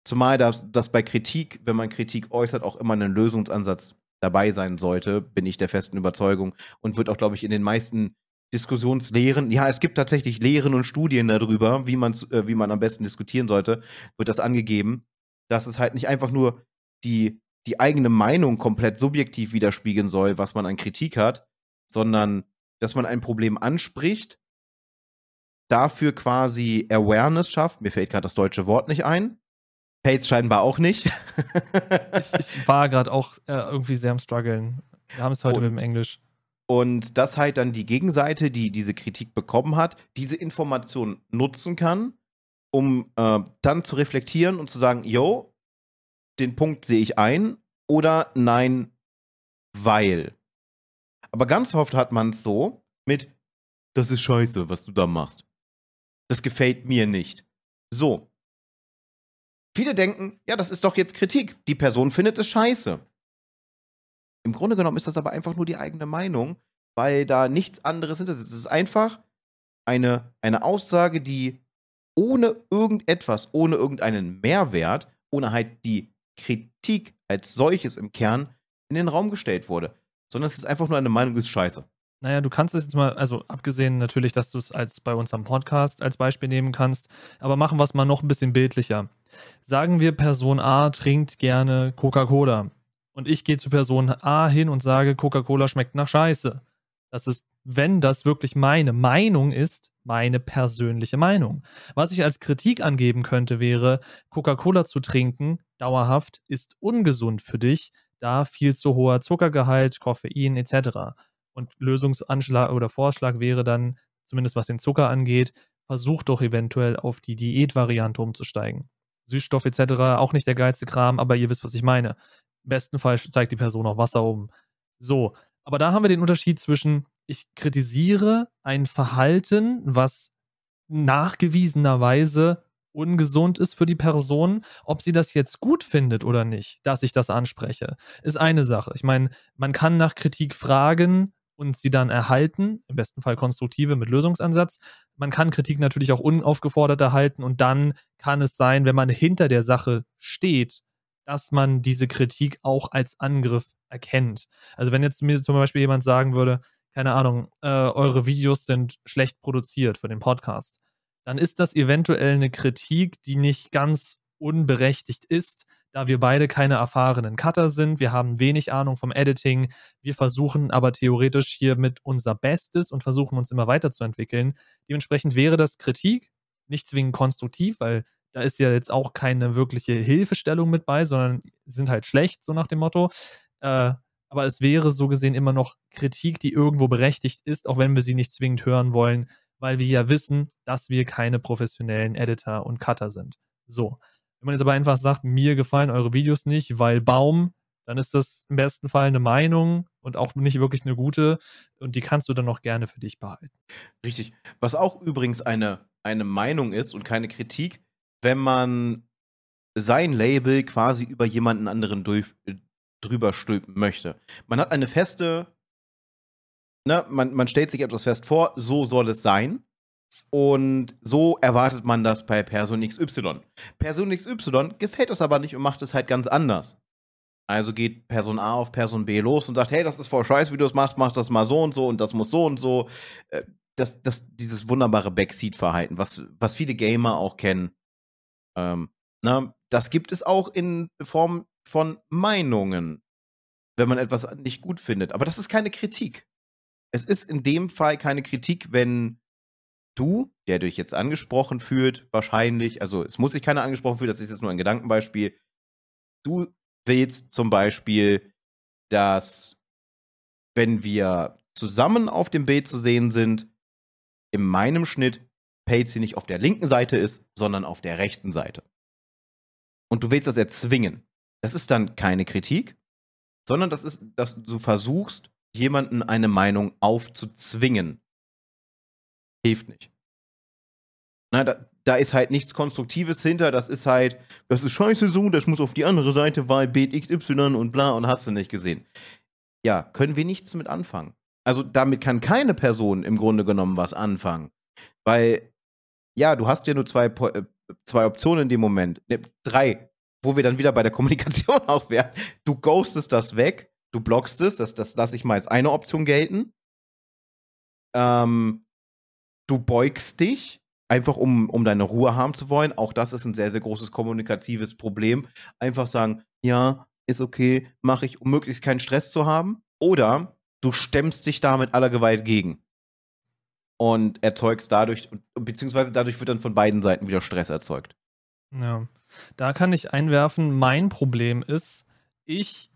Zumal das, das bei Kritik, wenn man Kritik äußert, auch immer ein Lösungsansatz dabei sein sollte, bin ich der festen Überzeugung und wird auch, glaube ich, in den meisten Diskussionslehren. Ja, es gibt tatsächlich Lehren und Studien darüber, wie, man's, äh, wie man am besten diskutieren sollte, wird das angegeben, dass es halt nicht einfach nur die, die eigene Meinung komplett subjektiv widerspiegeln soll, was man an Kritik hat, sondern dass man ein Problem anspricht, dafür quasi Awareness schafft. Mir fällt gerade das deutsche Wort nicht ein. Fällt scheinbar auch nicht.
ich, ich, war gerade auch äh, irgendwie sehr am struggeln. Wir haben es heute und, mit dem Englisch.
Und dass halt dann die Gegenseite, die diese Kritik bekommen hat, diese Information nutzen kann, um äh, dann zu reflektieren und zu sagen, yo, den Punkt sehe ich ein oder nein, weil. Aber ganz oft hat man es so mit, das ist scheiße, was du da machst. Das gefällt mir nicht. So. Viele denken, ja, das ist doch jetzt Kritik. Die Person findet es scheiße. Im Grunde genommen ist das aber einfach nur die eigene Meinung, weil da nichts anderes hinter sitzt. Es ist einfach eine, eine Aussage, die ohne irgendetwas, ohne irgendeinen Mehrwert, ohne halt die Kritik als solches im Kern in den Raum gestellt wurde. Sondern es ist einfach nur eine Meinung, ist scheiße.
Naja, du kannst es jetzt mal, also abgesehen natürlich, dass du es als bei uns am Podcast als Beispiel nehmen kannst, aber machen wir es mal noch ein bisschen bildlicher. Sagen wir, Person A trinkt gerne Coca-Cola und ich gehe zu Person A hin und sage, Coca-Cola schmeckt nach Scheiße. Das ist, wenn das wirklich meine Meinung ist, meine persönliche Meinung. Was ich als Kritik angeben könnte, wäre, Coca-Cola zu trinken, dauerhaft, ist ungesund für dich, da viel zu hoher Zuckergehalt, Koffein etc. Und Lösungsanschlag oder Vorschlag wäre dann, zumindest was den Zucker angeht, versuch doch eventuell auf die Diätvariante umzusteigen. Süßstoff etc. auch nicht der geilste Kram, aber ihr wisst, was ich meine. Im besten Fall steigt die Person auf Wasser um. So, aber da haben wir den Unterschied zwischen, ich kritisiere ein Verhalten, was nachgewiesenerweise ungesund ist für die Person, ob sie das jetzt gut findet oder nicht, dass ich das anspreche, ist eine Sache. Ich meine, man kann nach Kritik fragen und sie dann erhalten, im besten Fall konstruktive mit Lösungsansatz. Man kann Kritik natürlich auch unaufgefordert erhalten und dann kann es sein, wenn man hinter der Sache steht, dass man diese Kritik auch als Angriff erkennt. Also wenn jetzt mir zum Beispiel jemand sagen würde, keine Ahnung, äh, eure Videos sind schlecht produziert für den Podcast, dann ist das eventuell eine Kritik, die nicht ganz unberechtigt ist, da wir beide keine erfahrenen Cutter sind. Wir haben wenig Ahnung vom Editing. Wir versuchen aber theoretisch hier mit unser Bestes und versuchen uns immer weiterzuentwickeln. Dementsprechend wäre das Kritik, nicht zwingend konstruktiv, weil da ist ja jetzt auch keine wirkliche Hilfestellung mit bei, sondern sind halt schlecht, so nach dem Motto. Äh, aber es wäre so gesehen immer noch Kritik, die irgendwo berechtigt ist, auch wenn wir sie nicht zwingend hören wollen, weil wir ja wissen, dass wir keine professionellen Editor und Cutter sind. So. Wenn man jetzt aber einfach sagt, mir gefallen eure Videos nicht, weil Baum, dann ist das im besten Fall eine Meinung und auch nicht wirklich eine gute und die kannst du dann auch gerne für dich behalten.
Richtig. Was auch übrigens eine, eine Meinung ist und keine Kritik, wenn man sein Label quasi über jemanden anderen durch, drüber stülpen möchte. Man hat eine feste, ne, man, man stellt sich etwas fest vor, so soll es sein. Und so erwartet man das bei Person XY. Person XY gefällt das aber nicht und macht es halt ganz anders. Also geht Person A auf Person B los und sagt, hey, das ist voll scheiße, wie du es machst, mach das mal so und so und das muss so und so. Äh, das, das, dieses wunderbare Backseat-Verhalten, was, was viele Gamer auch kennen. Ähm, na, das gibt es auch in Form von Meinungen, wenn man etwas nicht gut findet. Aber das ist keine Kritik. Es ist in dem Fall keine Kritik, wenn du, der dich jetzt angesprochen fühlt, wahrscheinlich, also es muss sich keiner angesprochen fühlen, das ist jetzt nur ein Gedankenbeispiel, du willst zum Beispiel, dass wenn wir zusammen auf dem Bild zu sehen sind, in meinem Schnitt Patsy nicht auf der linken Seite ist, sondern auf der rechten Seite. Und du willst das erzwingen. Das ist dann keine Kritik, sondern das ist, dass du versuchst, jemanden eine Meinung aufzuzwingen. Hilft nicht. Na, da, da ist halt nichts Konstruktives hinter. Das ist halt, das ist scheiße so, das muss auf die andere Seite, weil Bild XY und bla und hast du nicht gesehen. Ja, können wir nichts mit anfangen. Also damit kann keine Person im Grunde genommen was anfangen. Weil, ja, du hast ja nur zwei, äh, zwei Optionen in dem Moment. Ne, drei, wo wir dann wieder bei der Kommunikation auch wären. Du ghostest das weg, du blockst es, das, das lasse ich mal als eine Option gelten. Ähm, du beugst dich, einfach um, um deine Ruhe haben zu wollen. Auch das ist ein sehr, sehr großes kommunikatives Problem. Einfach sagen, ja, ist okay, mache ich, um möglichst keinen Stress zu haben. Oder du stemmst dich da mit aller Gewalt gegen. Und erzeugst dadurch, beziehungsweise dadurch wird dann von beiden Seiten wieder Stress erzeugt.
Ja, da kann ich einwerfen, mein Problem ist, ich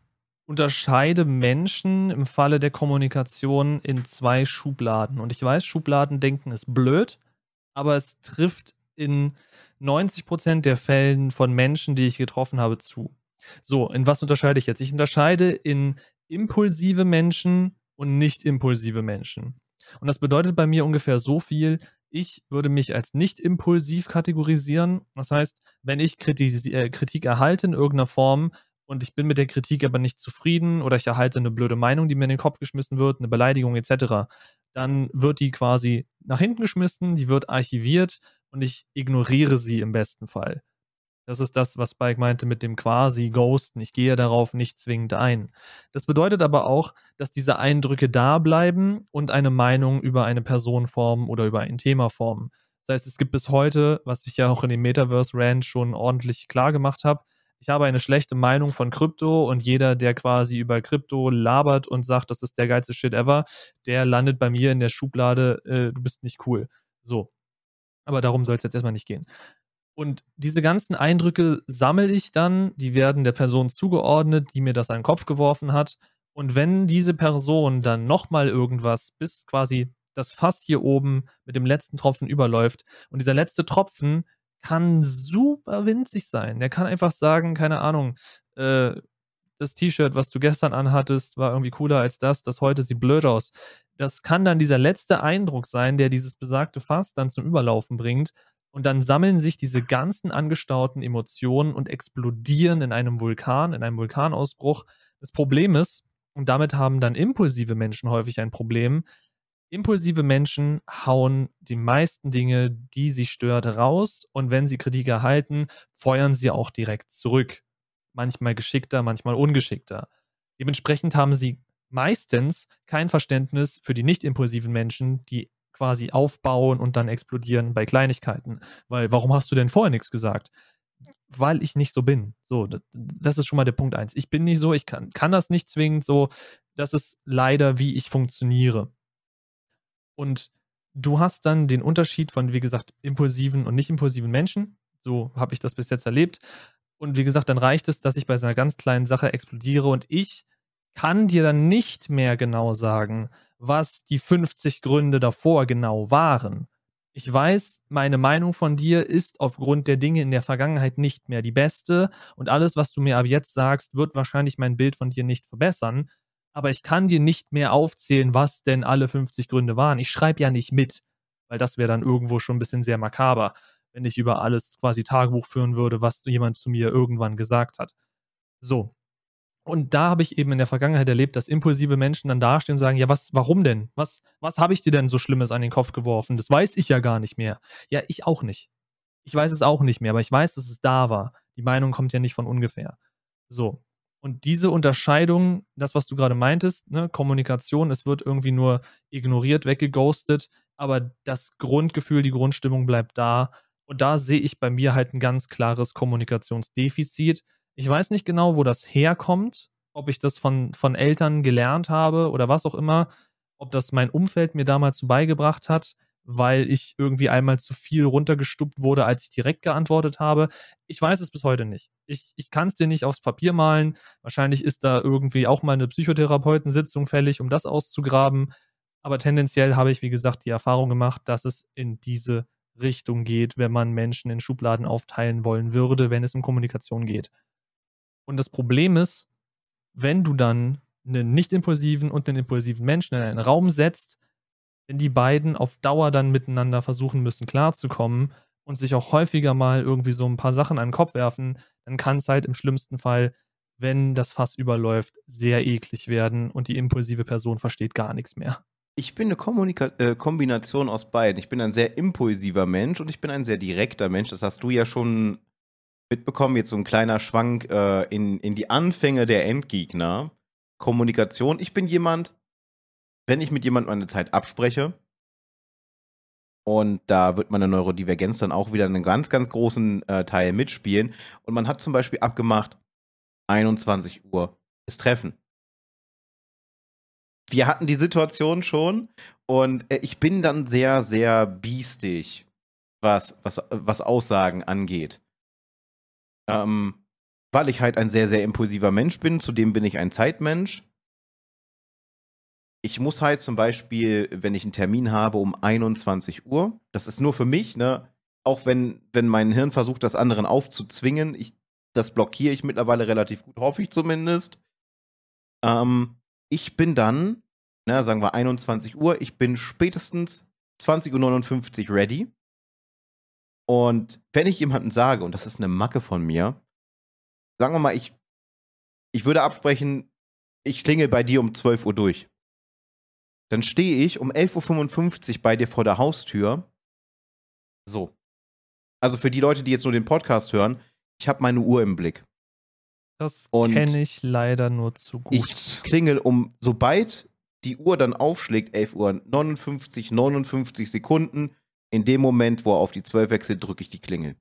unterscheide Menschen im Falle der Kommunikation in zwei Schubladen. Und ich weiß, Schubladendenken ist blöd, aber es trifft in 90% der Fällen von Menschen, die ich getroffen habe, zu. So, in was unterscheide ich jetzt? Ich unterscheide in impulsive Menschen und nicht impulsive Menschen. Und das bedeutet bei mir ungefähr so viel, ich würde mich als nicht impulsiv kategorisieren. Das heißt, wenn ich äh, Kritik erhalte in irgendeiner Form und ich bin mit der Kritik aber nicht zufrieden oder ich erhalte eine blöde Meinung, die mir in den Kopf geschmissen wird, eine Beleidigung etc., dann wird die quasi nach hinten geschmissen, die wird archiviert und ich ignoriere sie im besten Fall. Das ist das, was Spike meinte mit dem quasi Ghosten. Ich gehe darauf nicht zwingend ein. Das bedeutet aber auch, dass diese Eindrücke da bleiben und eine Meinung über eine Person formen oder über ein Thema formen. Das heißt, es gibt bis heute, was ich ja auch in dem Metaverse Rant schon ordentlich klar gemacht habe, ich habe eine schlechte Meinung von Krypto und jeder, der quasi über Krypto labert und sagt, das ist der geilste Shit ever, der landet bei mir in der Schublade, äh, du bist nicht cool. So. Aber darum soll es jetzt erstmal nicht gehen. Und diese ganzen Eindrücke sammle ich dann, die werden der Person zugeordnet, die mir das an den Kopf geworfen hat. Und wenn diese Person dann nochmal irgendwas, bis quasi das Fass hier oben mit dem letzten Tropfen überläuft und dieser letzte Tropfen kann super winzig sein. Der kann einfach sagen, keine Ahnung, äh, das T-Shirt, was du gestern anhattest, war irgendwie cooler als das, das heute sieht blöd aus. Das kann dann dieser letzte Eindruck sein, der dieses besagte Fass dann zum Überlaufen bringt und dann sammeln sich diese ganzen angestauten Emotionen und explodieren in einem Vulkan, in einem Vulkanausbruch. Das Problem ist, und damit haben dann impulsive Menschen häufig ein Problem, impulsive Menschen hauen die meisten Dinge, die sie stört, raus und wenn sie Kritik erhalten, feuern sie auch direkt zurück. Manchmal geschickter, manchmal ungeschickter. Dementsprechend haben sie meistens kein Verständnis für die nicht impulsiven Menschen, die quasi aufbauen und dann explodieren bei Kleinigkeiten. Weil, warum hast du denn vorher nichts gesagt? Weil ich nicht so bin. So, das, ist schon mal der Punkt eins. Ich bin nicht so, ich kann, kann das nicht zwingend so. Das ist leider, wie ich funktioniere. Und du hast dann den Unterschied von, wie gesagt, impulsiven und nicht impulsiven Menschen. So habe ich das bis jetzt erlebt. Und wie gesagt, dann reicht es, dass ich bei so einer ganz kleinen Sache explodiere und ich kann dir dann nicht mehr genau sagen, was die 50 Gründe davor genau waren. Ich weiß, meine Meinung von dir ist aufgrund der Dinge in der Vergangenheit nicht mehr die beste und alles, was du mir ab jetzt sagst, wird wahrscheinlich mein Bild von dir nicht verbessern. Aber ich kann dir nicht mehr aufzählen, was denn alle 50 Gründe waren. Ich schreibe ja nicht mit, weil das wäre dann irgendwo schon ein bisschen sehr makaber, wenn ich über alles quasi Tagebuch führen würde, was jemand zu mir irgendwann gesagt hat. So, und da habe ich eben in der Vergangenheit erlebt, dass impulsive Menschen dann dastehen und sagen, ja, was, warum denn? Was, was habe ich dir denn so Schlimmes an den Kopf geworfen? Das weiß ich ja gar nicht mehr. Ja, ich auch nicht. Ich weiß es auch nicht mehr, aber ich weiß, dass es da war. Die Meinung kommt ja nicht von ungefähr. So. Und diese Unterscheidung, das, was du gerade meintest, ne, Kommunikation, es wird irgendwie nur ignoriert, weggeghostet, aber das Grundgefühl, die Grundstimmung bleibt da. Und da sehe ich bei mir halt ein ganz klares Kommunikationsdefizit ich weiß nicht genau, wo das herkommt, ob ich das von, von Eltern gelernt habe oder was auch immer, ob das mein Umfeld mir damals so beigebracht hat, weil ich irgendwie einmal zu viel runtergestuppt wurde, als ich direkt geantwortet habe. Ich weiß es bis heute nicht. Ich, ich kann es dir nicht aufs Papier malen. Wahrscheinlich ist da irgendwie auch mal eine Psychotherapeutensitzung fällig, um das auszugraben. Aber tendenziell habe ich, wie gesagt, die Erfahrung gemacht, dass es in diese Richtung geht, wenn man Menschen in Schubladen aufteilen wollen würde, wenn es um Kommunikation geht. Und das Problem ist, wenn du dann einen nicht impulsiven und einen impulsiven Menschen in einen Raum setzt, wenn die beiden auf Dauer dann miteinander versuchen müssen klarzukommen und sich auch häufiger mal irgendwie so ein paar Sachen an den Kopf werfen, dann kann es halt im schlimmsten Fall, wenn das Fass überläuft, sehr eklig werden und die impulsive Person versteht gar nichts mehr.
Ich bin eine Kommunika äh, Kombination aus beiden. Ich bin ein sehr impulsiver Mensch und ich bin ein sehr direkter Mensch. Das hast du ja schon mitbekommen, jetzt so ein kleiner Schwank äh, in, in die Anfänge der Endgegner. Kommunikation. Ich bin jemand, wenn ich mit jemandem meine Zeit abspreche, und da wird meine Neurodivergenz dann auch wieder einen ganz, ganz großen äh, Teil mitspielen. Und man hat zum Beispiel abgemacht, 21 Uhr ist Treffen. Wir hatten die Situation schon und äh, ich bin dann sehr, sehr biestig, was, was, was Aussagen angeht. Ähm, weil ich halt ein sehr, sehr impulsiver Mensch bin. Zudem bin ich ein Zeitmensch. Ich muss halt zum Beispiel, wenn ich einen Termin habe um 21 Uhr, das ist nur für mich, ne? Auch wenn, wenn mein Hirn versucht, das anderen aufzuzwingen, ich, das blockiere ich mittlerweile relativ gut, hoffe ich zumindest. Ähm, ich bin dann, ne, sagen wir 21 Uhr, ich bin spätestens 20.59 Uhr ready. Und wenn ich jemandem sage, und das ist eine Macke von mir, sagen wir mal, ich, ich würde absprechen, ich klingel bei dir um 12 Uhr durch. Dann stehe ich um 11.55 Uhr bei dir vor der Haustür. So. Also für die Leute, die jetzt nur den Podcast hören, ich habe meine Uhr im Blick.
Das kenne ich leider nur zu gut.
Ich klingel um, sobald die Uhr dann aufschlägt, 11 Uhr 59, 59 Sekunden, in dem Moment, wo er auf die 12 wechselt, drücke ich die Klingel.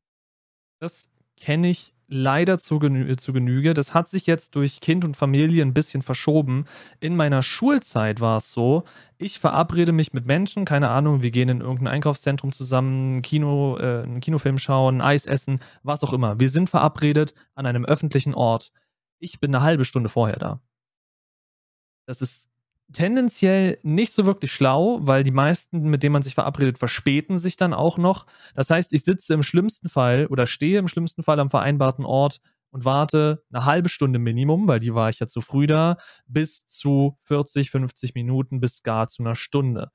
Das kenne ich leider zu, genü zu Genüge. Das hat sich jetzt durch Kind und Familie ein bisschen verschoben. In meiner Schulzeit war es so, ich verabrede mich mit Menschen, keine Ahnung, wir gehen in irgendein Einkaufszentrum zusammen, Kino, äh, einen Kinofilm schauen, Eis essen, was auch immer. Wir sind verabredet an einem öffentlichen Ort. Ich bin eine halbe Stunde vorher da. Das ist tendenziell nicht so wirklich schlau, weil die meisten, mit denen man sich verabredet, verspäten sich dann auch noch. Das heißt, ich sitze im schlimmsten Fall oder stehe im schlimmsten Fall am vereinbarten Ort und warte eine halbe Stunde Minimum, weil die war ich ja zu früh da, bis zu 40, 50 Minuten, bis gar zu einer Stunde.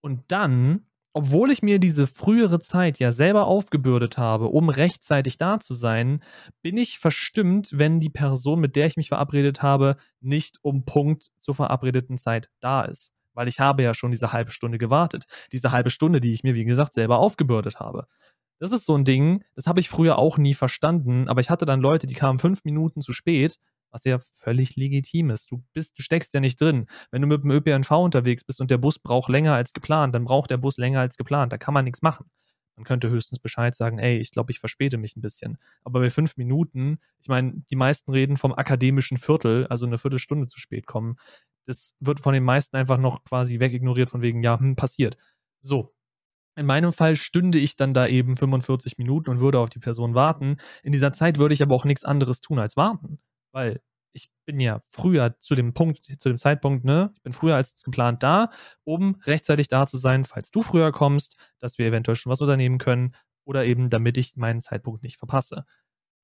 Und dann obwohl ich mir diese frühere Zeit ja selber aufgebürdet habe, um rechtzeitig da zu sein, bin ich verstimmt, wenn die Person, mit der ich mich verabredet habe, nicht um Punkt zur verabredeten Zeit da ist. Weil ich habe ja schon diese halbe Stunde gewartet. Diese halbe Stunde, die ich mir, wie gesagt, selber aufgebürdet habe. Das ist so ein Ding, das habe ich früher auch nie verstanden, aber ich hatte dann Leute, die kamen fünf Minuten zu spät was ja völlig legitim ist. Du bist, du steckst ja nicht drin. Wenn du mit dem ÖPNV unterwegs bist und der Bus braucht länger als geplant, dann braucht der Bus länger als geplant. Da kann man nichts machen. Man könnte höchstens Bescheid sagen, ey, ich glaube, ich verspäte mich ein bisschen. Aber bei fünf Minuten, ich meine, die meisten reden vom akademischen Viertel, also eine Viertelstunde zu spät kommen. Das wird von den meisten einfach noch quasi wegignoriert, von wegen, ja, hm, passiert. So, in meinem Fall stünde ich dann da eben 45 Minuten und würde auf die Person warten. In dieser Zeit würde ich aber auch nichts anderes tun als warten. Weil ich bin ja früher zu dem Punkt, zu dem Zeitpunkt, ne, ich bin früher als geplant da, um rechtzeitig da zu sein, falls du früher kommst, dass wir eventuell schon was unternehmen können oder eben damit ich meinen Zeitpunkt nicht verpasse.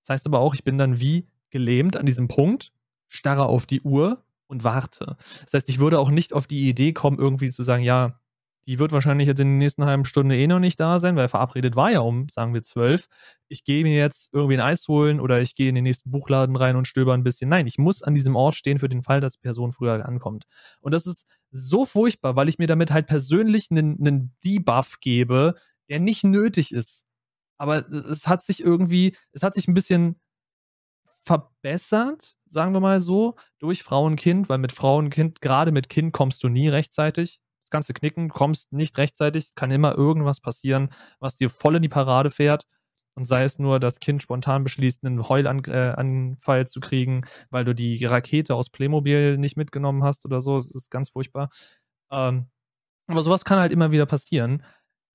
Das heißt aber auch, ich bin dann wie gelähmt an diesem Punkt, starre auf die Uhr und warte. Das heißt, ich würde auch nicht auf die Idee kommen, irgendwie zu sagen, ja, die wird wahrscheinlich jetzt in der nächsten halben Stunde eh noch nicht da sein, weil verabredet war ja um, sagen wir, zwölf. Ich gehe mir jetzt irgendwie ein Eis holen oder ich gehe in den nächsten Buchladen rein und stöber ein bisschen. Nein, ich muss an diesem Ort stehen für den Fall, dass die Person früher ankommt. Und das ist so furchtbar, weil ich mir damit halt persönlich einen, einen Debuff gebe, der nicht nötig ist. Aber es hat sich irgendwie, es hat sich ein bisschen verbessert, sagen wir mal so, durch Frauenkind, weil mit Frauenkind, gerade mit Kind kommst du nie rechtzeitig das ganze Knicken, kommst nicht rechtzeitig, es kann immer irgendwas passieren, was dir voll in die Parade fährt. Und sei es nur, das Kind spontan beschließt, einen Heulanfall äh, zu kriegen, weil du die Rakete aus Playmobil nicht mitgenommen hast oder so. Es ist ganz furchtbar. Ähm, aber sowas kann halt immer wieder passieren.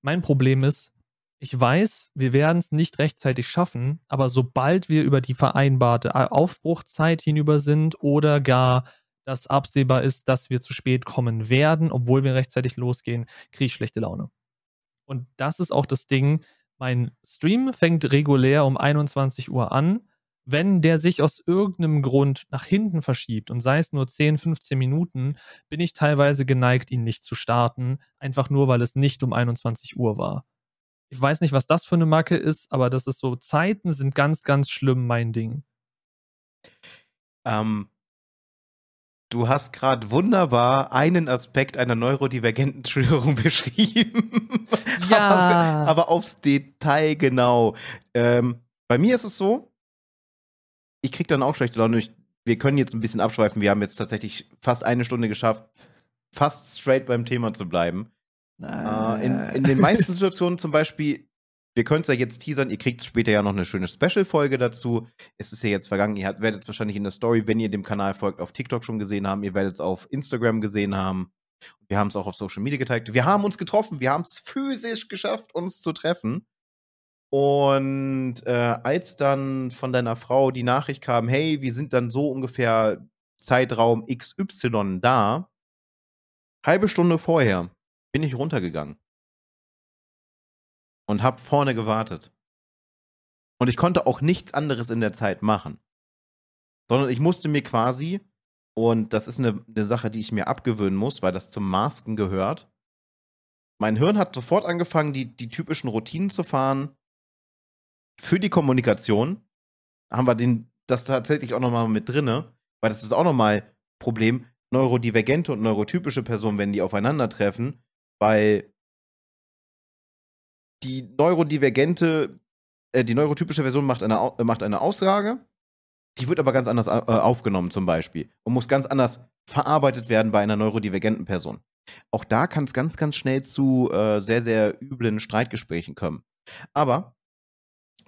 Mein Problem ist, ich weiß, wir werden es nicht rechtzeitig schaffen, aber sobald wir über die vereinbarte Aufbruchzeit hinüber sind oder gar dass absehbar ist, dass wir zu spät kommen werden, obwohl wir rechtzeitig losgehen, kriege ich schlechte Laune. Und das ist auch das Ding. Mein Stream fängt regulär um 21 Uhr an. Wenn der sich aus irgendeinem Grund nach hinten verschiebt und sei es nur 10, 15 Minuten, bin ich teilweise geneigt, ihn nicht zu starten, einfach nur, weil es nicht um 21 Uhr war. Ich weiß nicht, was das für eine Macke ist, aber das ist so, Zeiten sind ganz, ganz schlimm mein Ding.
Ähm, Du hast gerade wunderbar einen Aspekt einer neurodivergenten Störung beschrieben. Ja. aber, aber, aufs Detail genau. Ähm, bei mir ist es so, ich krieg dann auch schlechte Laune. wir können jetzt ein bisschen abschweifen. Wir haben jetzt tatsächlich fast eine Stunde geschafft, fast straight beim Thema zu bleiben. Äh, in, in den meisten Situationen zum Beispiel wir können es ja jetzt teasern, ihr kriegt später ja noch eine schöne Special-Folge dazu. Es ist ja jetzt vergangen, ihr werdet es wahrscheinlich in der Story, wenn ihr dem Kanal folgt, auf TikTok schon gesehen haben, ihr werdet es auf Instagram gesehen haben. Wir haben es auch auf Social Media geteilt. Wir haben uns getroffen, wir haben es physisch geschafft, uns zu treffen. Und äh, als dann von deiner Frau die Nachricht kam, hey, wir sind dann so ungefähr Zeitraum XY da, halbe Stunde vorher bin ich runtergegangen und habe vorne gewartet. Und ich konnte auch nichts anderes in der Zeit machen. Sondern ich musste mir quasi, und das ist eine, eine Sache, die ich mir abgewöhnen muss, weil das zum Masken gehört. Mein Hirn hat sofort angefangen, die, die typischen Routinen zu fahren. Für die Kommunikation haben wir den, das tatsächlich auch nochmal mit drinne, weil das ist auch nochmal Problem. Neurodivergente und neurotypische Personen, wenn die aufeinandertreffen, weil die neurodivergente, äh, die neurotypische Version macht eine, macht eine Aussage, die wird aber ganz anders äh, aufgenommen zum Beispiel und muss ganz anders verarbeitet werden bei einer neurodivergenten Person. Auch da kann es ganz, ganz schnell zu äh, sehr, sehr üblen Streitgesprächen kommen. Aber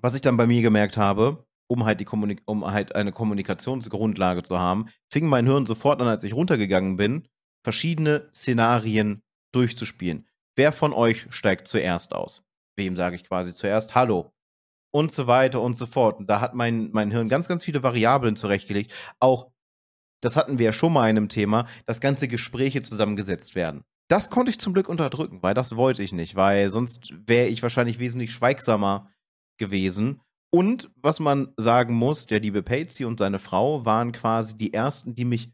was ich dann bei mir gemerkt habe, um halt, die um halt eine Kommunikationsgrundlage zu haben, fing mein Hirn sofort an, als ich runtergegangen bin, verschiedene Szenarien durchzuspielen. Wer von euch steigt zuerst aus? Wem sage ich quasi zuerst Hallo und so weiter und so fort. Und da hat mein, mein Hirn ganz, ganz viele Variablen zurechtgelegt. Auch, das hatten wir ja schon mal in einem Thema, dass ganze Gespräche zusammengesetzt werden. Das konnte ich zum Glück unterdrücken, weil das wollte ich nicht, weil sonst wäre ich wahrscheinlich wesentlich schweigsamer gewesen. Und was man sagen muss, der liebe Patsy und seine Frau waren quasi die ersten, die mich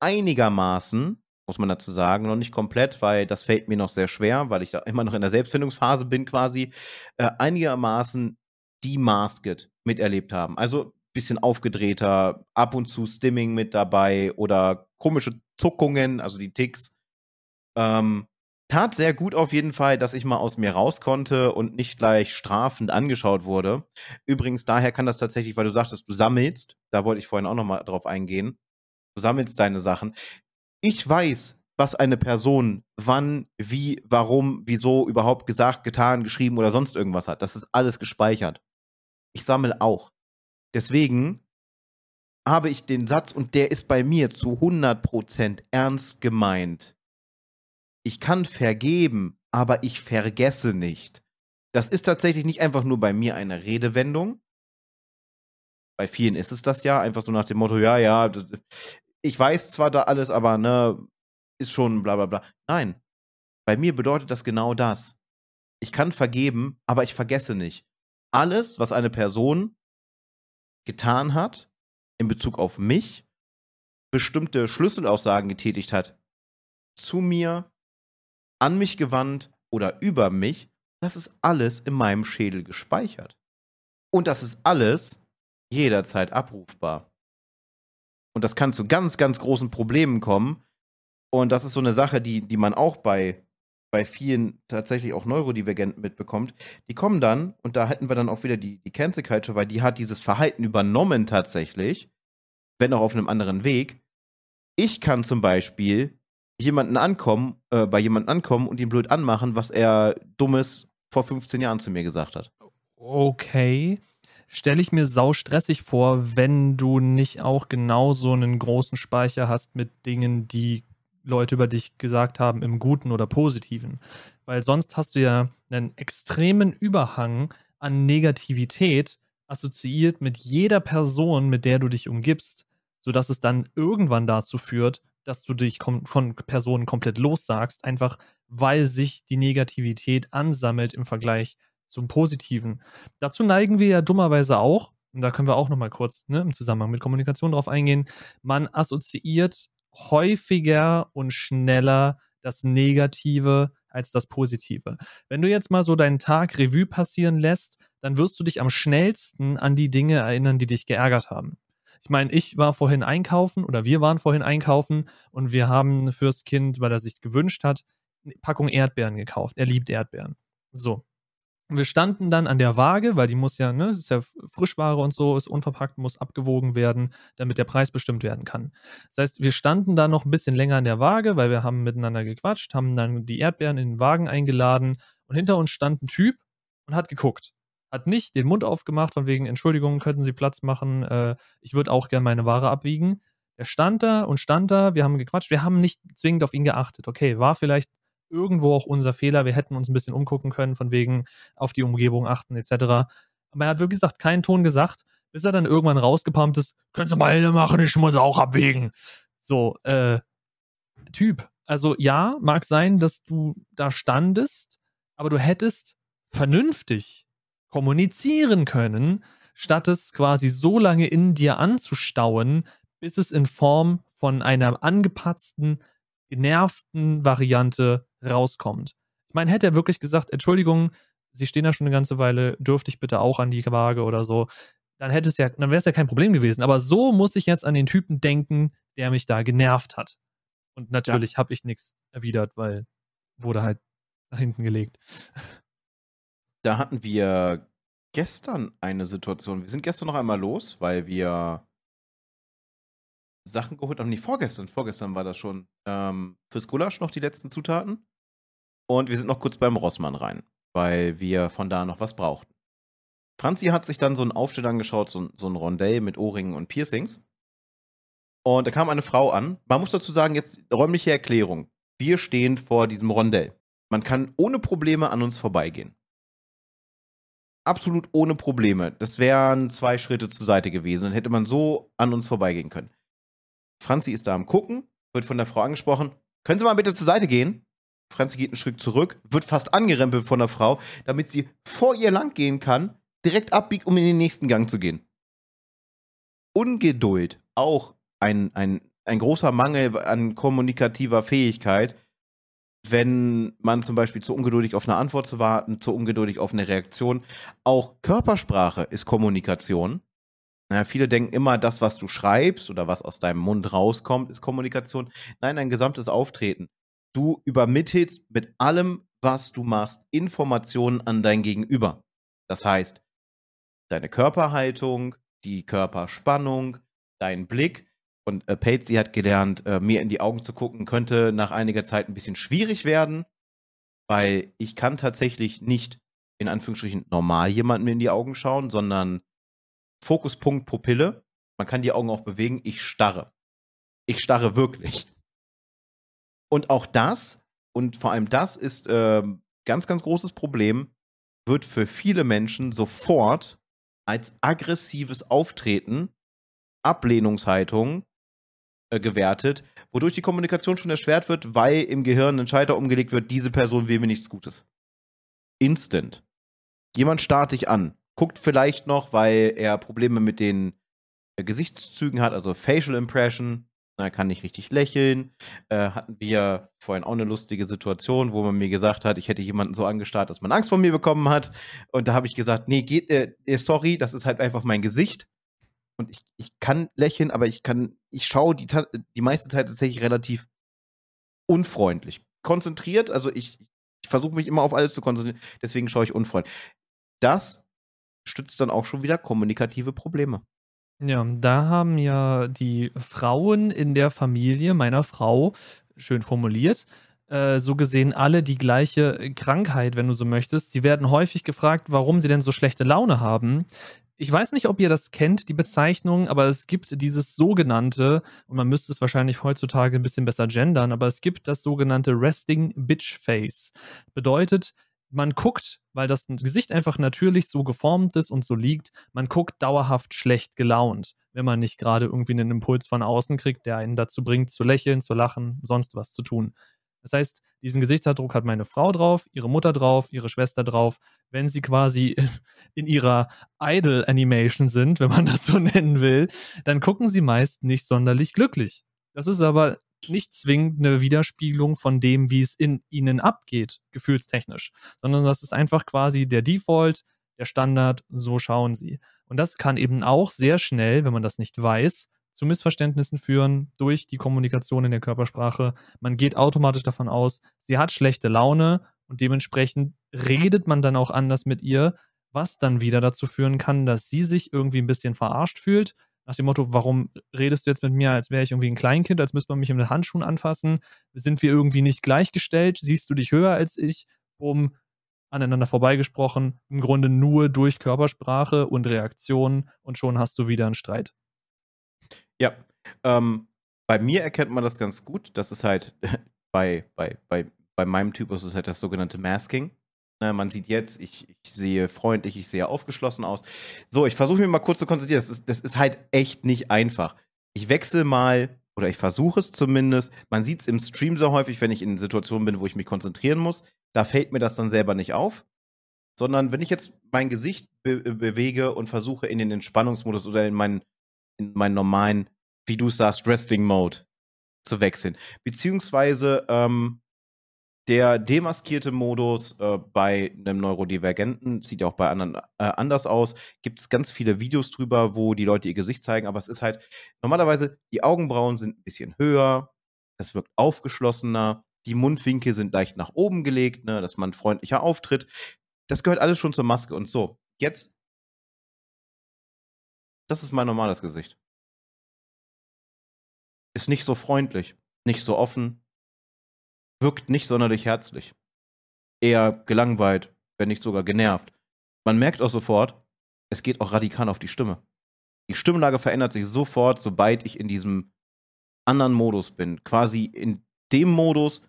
einigermaßen muss man dazu sagen, noch nicht komplett, weil das fällt mir noch sehr schwer, weil ich da immer noch in der Selbstfindungsphase bin quasi, äh, einigermaßen demasked miterlebt haben. Also bisschen aufgedrehter, ab und zu Stimming mit dabei oder komische Zuckungen, also die Ticks. Ähm, tat sehr gut auf jeden Fall, dass ich mal aus mir raus konnte und nicht gleich strafend angeschaut wurde. Übrigens, daher kann das tatsächlich, weil du sagtest, du sammelst, da wollte ich vorhin auch noch mal drauf eingehen. Du sammelst deine Sachen ich weiß, was eine Person wann, wie, warum, wieso überhaupt gesagt, getan, geschrieben oder sonst irgendwas hat. Das ist alles gespeichert. Ich sammle auch. Deswegen habe ich den Satz, und der ist bei mir zu 100% ernst gemeint. Ich kann vergeben, aber ich vergesse nicht. Das ist tatsächlich nicht einfach nur bei mir eine Redewendung, Bei vielen ist es das ja, einfach so nach dem Motto, ja, ja, ich weiß zwar da alles, aber ne, ist schon bla bla bla. Nein, bei mir bedeutet das genau das. Ich kann vergeben, aber ich vergesse nicht. Alles, was eine Person getan hat, in Bezug auf mich, bestimmte Schlüsselaussagen getätigt hat, zu mir, an mich gewandt oder über mich, das ist alles in meinem Schädel gespeichert. Und das ist alles jederzeit abrufbar. Und das kann zu ganz, ganz großen Problemen kommen. Und das ist so eine Sache, die, die man auch bei, bei vielen tatsächlich auch Neurodivergenten mitbekommt. Die kommen dann, und da hätten wir dann auch wieder die, die Cancel Culture, weil die hat dieses Verhalten übernommen tatsächlich, wenn auch auf einem anderen Weg. Ich kann zum Beispiel jemanden ankommen, äh, bei jemandem ankommen und ihn blöd anmachen, was er Dummes vor 15 Jahren zu mir gesagt hat.
Okay. Stelle ich mir sau stressig vor, wenn du nicht auch genau so einen großen Speicher hast mit Dingen, die Leute über dich gesagt haben, im Guten oder Positiven. Weil sonst hast du ja einen extremen Überhang an Negativität assoziiert mit jeder Person, mit der du dich umgibst, sodass es dann irgendwann dazu führt, dass du dich von Personen komplett lossagst, einfach weil sich die Negativität ansammelt im Vergleich zum Positiven. Dazu neigen wir ja dummerweise auch, und da können wir auch nochmal kurz ne, im Zusammenhang mit Kommunikation drauf eingehen, man assoziiert häufiger und schneller das Negative als das Positive. Wenn du jetzt mal so deinen Tag Revue passieren lässt, dann wirst du dich am schnellsten an die Dinge erinnern, die dich geärgert haben. Ich meine, ich war vorhin einkaufen oder wir waren vorhin einkaufen und wir haben fürs Kind, weil er sich gewünscht hat, eine Packung Erdbeeren gekauft. Er liebt Erdbeeren. So. Wir standen dann an der Waage, weil die muss ja, ne, ist ja Frischware und so, ist unverpackt, muss abgewogen werden, damit der Preis bestimmt werden kann. Das heißt, wir standen da noch ein bisschen länger an der Waage, weil wir haben miteinander gequatscht, haben dann die Erdbeeren in den Wagen eingeladen und hinter uns stand ein Typ und hat geguckt hat nicht den Mund aufgemacht, von wegen, Entschuldigung, könnten Sie Platz machen, äh, ich würde auch gerne meine Ware abwiegen. Der stand da und stand da, wir haben gequatscht, wir haben nicht zwingend auf ihn geachtet. Okay, war vielleicht irgendwo auch unser Fehler, wir hätten uns ein bisschen umgucken können, von wegen auf die Umgebung achten, etc. Aber er hat wirklich gesagt, keinen Ton gesagt, bis er dann irgendwann rausgepumpt ist, können Sie mal machen, ich muss auch abwägen. So, äh, Typ. Also ja, mag sein, dass du da standest, aber du hättest vernünftig kommunizieren können, statt es quasi so lange in dir anzustauen, bis es in Form von einer angepatzten, genervten Variante rauskommt. Ich meine, hätte er wirklich gesagt, Entschuldigung, Sie stehen da schon eine ganze Weile, dürfte ich bitte auch an die Waage oder so, dann hätte es ja, dann wäre es ja kein Problem gewesen. Aber so muss ich jetzt an den Typen denken, der mich da genervt hat. Und natürlich ja. habe ich nichts erwidert, weil wurde halt nach hinten gelegt
da hatten wir gestern eine Situation. Wir sind gestern noch einmal los, weil wir Sachen geholt haben. Nee, vorgestern. Vorgestern war das schon. Ähm, fürs Gulasch noch die letzten Zutaten. Und wir sind noch kurz beim Rossmann rein, weil wir von da noch was brauchten. Franzi hat sich dann so einen Aufschnitt angeschaut, so, so ein Rondell mit Ohrringen und Piercings. Und da kam eine Frau an. Man muss dazu sagen, jetzt räumliche Erklärung. Wir stehen vor diesem Rondell. Man kann ohne Probleme an uns vorbeigehen absolut ohne Probleme. Das wären zwei Schritte zur Seite gewesen. Dann hätte man so an uns vorbeigehen können. Franzi ist da am Gucken, wird von der Frau angesprochen. Können Sie mal bitte zur Seite gehen? Franzi geht einen Schritt zurück, wird fast angerempelt von der Frau, damit sie vor ihr lang gehen kann, direkt abbiegt, um in den nächsten Gang zu gehen. Ungeduld, auch ein, ein, ein großer Mangel an kommunikativer Fähigkeit wenn man zum Beispiel zu ungeduldig auf eine Antwort zu warten, zu ungeduldig auf eine Reaktion. Auch Körpersprache ist Kommunikation. Naja, viele denken immer, das, was du schreibst oder was aus deinem Mund rauskommt, ist Kommunikation. Nein, dein gesamtes Auftreten. Du übermittelst mit allem, was du machst, Informationen an dein Gegenüber. Das heißt, deine Körperhaltung, die Körperspannung, dein Blick, und äh, Patsy hat gelernt, äh, mir in die Augen zu gucken, könnte nach einiger Zeit ein bisschen schwierig werden, weil ich kann tatsächlich nicht in Anführungsstrichen normal jemandem in die Augen schauen, sondern Fokuspunkt Pupille. Man kann die Augen auch bewegen. Ich starre. Ich starre wirklich. Und auch das, und vor allem das ist äh, ganz, ganz großes Problem, wird für viele Menschen sofort als aggressives Auftreten, Ablehnungshaltung äh, gewertet, wodurch die Kommunikation schon erschwert wird, weil im Gehirn ein Schalter umgelegt wird, diese Person will mir nichts Gutes. Instant. Jemand starrt dich an, guckt vielleicht noch, weil er Probleme mit den äh, Gesichtszügen hat, also Facial Impression, er kann nicht richtig lächeln. Äh, hatten wir vorhin auch eine lustige Situation, wo man mir gesagt hat, ich hätte jemanden so angestarrt, dass man Angst vor mir bekommen hat. Und da habe ich gesagt, nee, geht, äh, äh sorry, das ist halt einfach mein Gesicht. Und ich, ich kann lächeln, aber ich kann, ich schaue die, die meiste Zeit tatsächlich relativ unfreundlich. Konzentriert, also ich, ich versuche mich immer auf alles zu konzentrieren, deswegen schaue ich unfreundlich. Das stützt dann auch schon wieder kommunikative Probleme.
Ja, da haben ja die Frauen in der Familie meiner Frau, schön formuliert, äh, so gesehen alle die gleiche Krankheit, wenn du so möchtest. Sie werden häufig gefragt, warum sie denn so schlechte Laune haben. Ich weiß nicht, ob ihr das kennt, die Bezeichnung, aber es gibt dieses sogenannte, und man müsste es wahrscheinlich heutzutage ein bisschen besser gendern, aber es gibt das sogenannte Resting Bitch Face. Bedeutet, man guckt, weil das Gesicht einfach natürlich so geformt ist und so liegt, man guckt dauerhaft schlecht gelaunt, wenn man nicht gerade irgendwie einen Impuls von außen kriegt, der einen dazu bringt, zu lächeln, zu lachen, sonst was zu tun. Das heißt, diesen Gesichtsausdruck hat meine Frau drauf, ihre Mutter drauf, ihre Schwester drauf. Wenn sie quasi in ihrer Idol-Animation sind, wenn man das so nennen will, dann gucken sie meist nicht sonderlich glücklich. Das ist aber nicht zwingend eine Widerspiegelung von dem, wie es in ihnen abgeht, gefühlstechnisch, sondern das ist einfach quasi der Default, der Standard, so schauen sie. Und das kann eben auch sehr schnell, wenn man das nicht weiß, zu Missverständnissen führen durch die Kommunikation in der Körpersprache. Man geht automatisch davon aus, sie hat schlechte Laune und dementsprechend redet man dann auch anders mit ihr, was dann wieder dazu führen kann, dass sie sich irgendwie ein bisschen verarscht fühlt nach dem Motto, warum redest du jetzt mit mir, als wäre ich irgendwie ein Kleinkind, als müsste man mich mit Handschuhen anfassen? Sind wir irgendwie nicht gleichgestellt? Siehst du dich höher als ich? Um aneinander vorbeigesprochen, im Grunde nur durch Körpersprache und Reaktionen und schon hast du wieder einen Streit.
Ja, ähm, bei mir erkennt man das ganz gut. Das ist halt bei, bei, bei, bei meinem Typus ist halt das sogenannte Masking. Ne, man sieht jetzt, ich, ich, sehe freundlich, ich sehe aufgeschlossen aus. So, ich versuche mir mal kurz zu konzentrieren. Das ist, das ist halt echt nicht einfach. Ich wechsle mal, oder ich versuche es zumindest. Man sieht es im Stream so häufig, wenn ich in Situationen bin, wo ich mich konzentrieren muss. Da fällt mir das dann selber nicht auf. Sondern wenn ich jetzt mein Gesicht be bewege und versuche in den Entspannungsmodus oder in meinen, in meinen normalen, wie du sagst, Resting-Mode zu wechseln. Beziehungsweise ähm, der demaskierte Modus äh, bei einem Neurodivergenten sieht ja auch bei anderen äh, anders aus. Gibt es ganz viele Videos drüber, wo die Leute ihr Gesicht zeigen, aber es ist halt normalerweise, die Augenbrauen sind ein bisschen höher, es wirkt aufgeschlossener, die Mundwinkel sind leicht nach oben gelegt, ne, dass man freundlicher auftritt. Das gehört alles schon zur Maske und so. Jetzt, das ist mein normales Gesicht. Ist nicht so freundlich, nicht so offen, wirkt nicht sonderlich herzlich. Eher gelangweilt, wenn nicht sogar genervt. Man merkt auch sofort, es geht auch radikal auf die Stimme. Die Stimmlage verändert sich sofort, sobald ich in diesem anderen Modus bin. Quasi in dem Modus,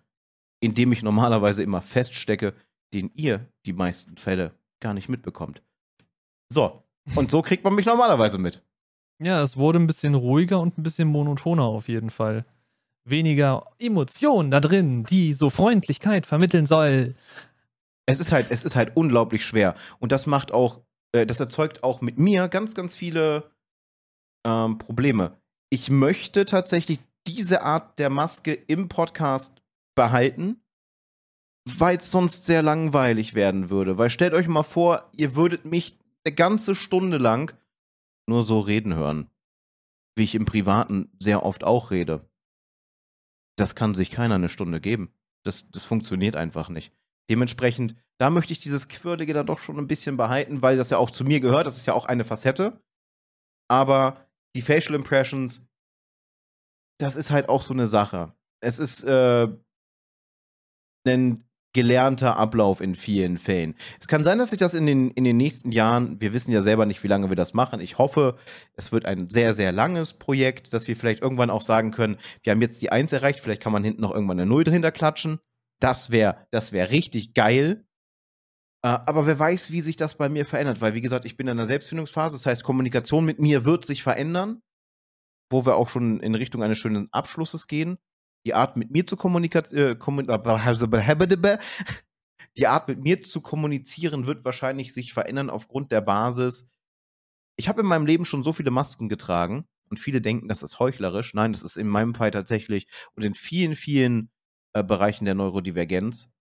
in dem ich normalerweise immer feststecke, den ihr die meisten Fälle gar nicht mitbekommt. So, und so kriegt man mich normalerweise mit.
Ja, es wurde ein bisschen ruhiger und ein bisschen monotoner auf jeden Fall weniger Emotion da drin, die so Freundlichkeit vermitteln soll.
Es ist halt, es ist halt unglaublich schwer. Und das macht auch, äh, das erzeugt auch mit mir ganz, ganz viele ähm, Probleme. Ich möchte tatsächlich diese Art der Maske im Podcast behalten, weil es sonst sehr langweilig werden würde. Weil stellt euch mal vor, ihr würdet mich eine ganze Stunde lang nur so reden hören. Wie ich im Privaten sehr oft auch rede das kann sich keiner eine Stunde geben. Das, das funktioniert einfach nicht. Dementsprechend, da möchte ich dieses Quirlige dann doch schon ein bisschen behalten, weil das ja auch zu mir gehört. Das ist ja auch eine Facette. Aber die Facial Impressions, das ist halt auch so eine Sache. Es ist äh, ein gelernter Ablauf in vielen Fällen. Es kann sein, dass sich das in den, in den nächsten Jahren, wir wissen ja selber nicht, wie lange wir das machen. Ich hoffe, es wird ein sehr, sehr langes Projekt, dass wir vielleicht irgendwann auch sagen können, wir haben jetzt die Eins erreicht, vielleicht kann man hinten noch irgendwann eine Null dahinter klatschen. Das wäre das wär richtig geil. Äh, aber wer weiß, wie sich das bei mir verändert, weil wie gesagt, ich bin in einer Selbstfindungsphase, das heißt, Kommunikation mit mir wird sich verändern, wo wir auch schon in Richtung eines schönen Abschlusses gehen. Die Art mit mir zu kommunizieren, äh, die Art mit mir zu kommunizieren wird wahrscheinlich sich verändern aufgrund der Basis. Ich habe in meinem Leben schon so viele Masken getragen und viele denken, das ist heuchlerisch. Nein, das ist in meinem Fall tatsächlich und in vielen, vielen äh, Bereichen der Neurodivergenz,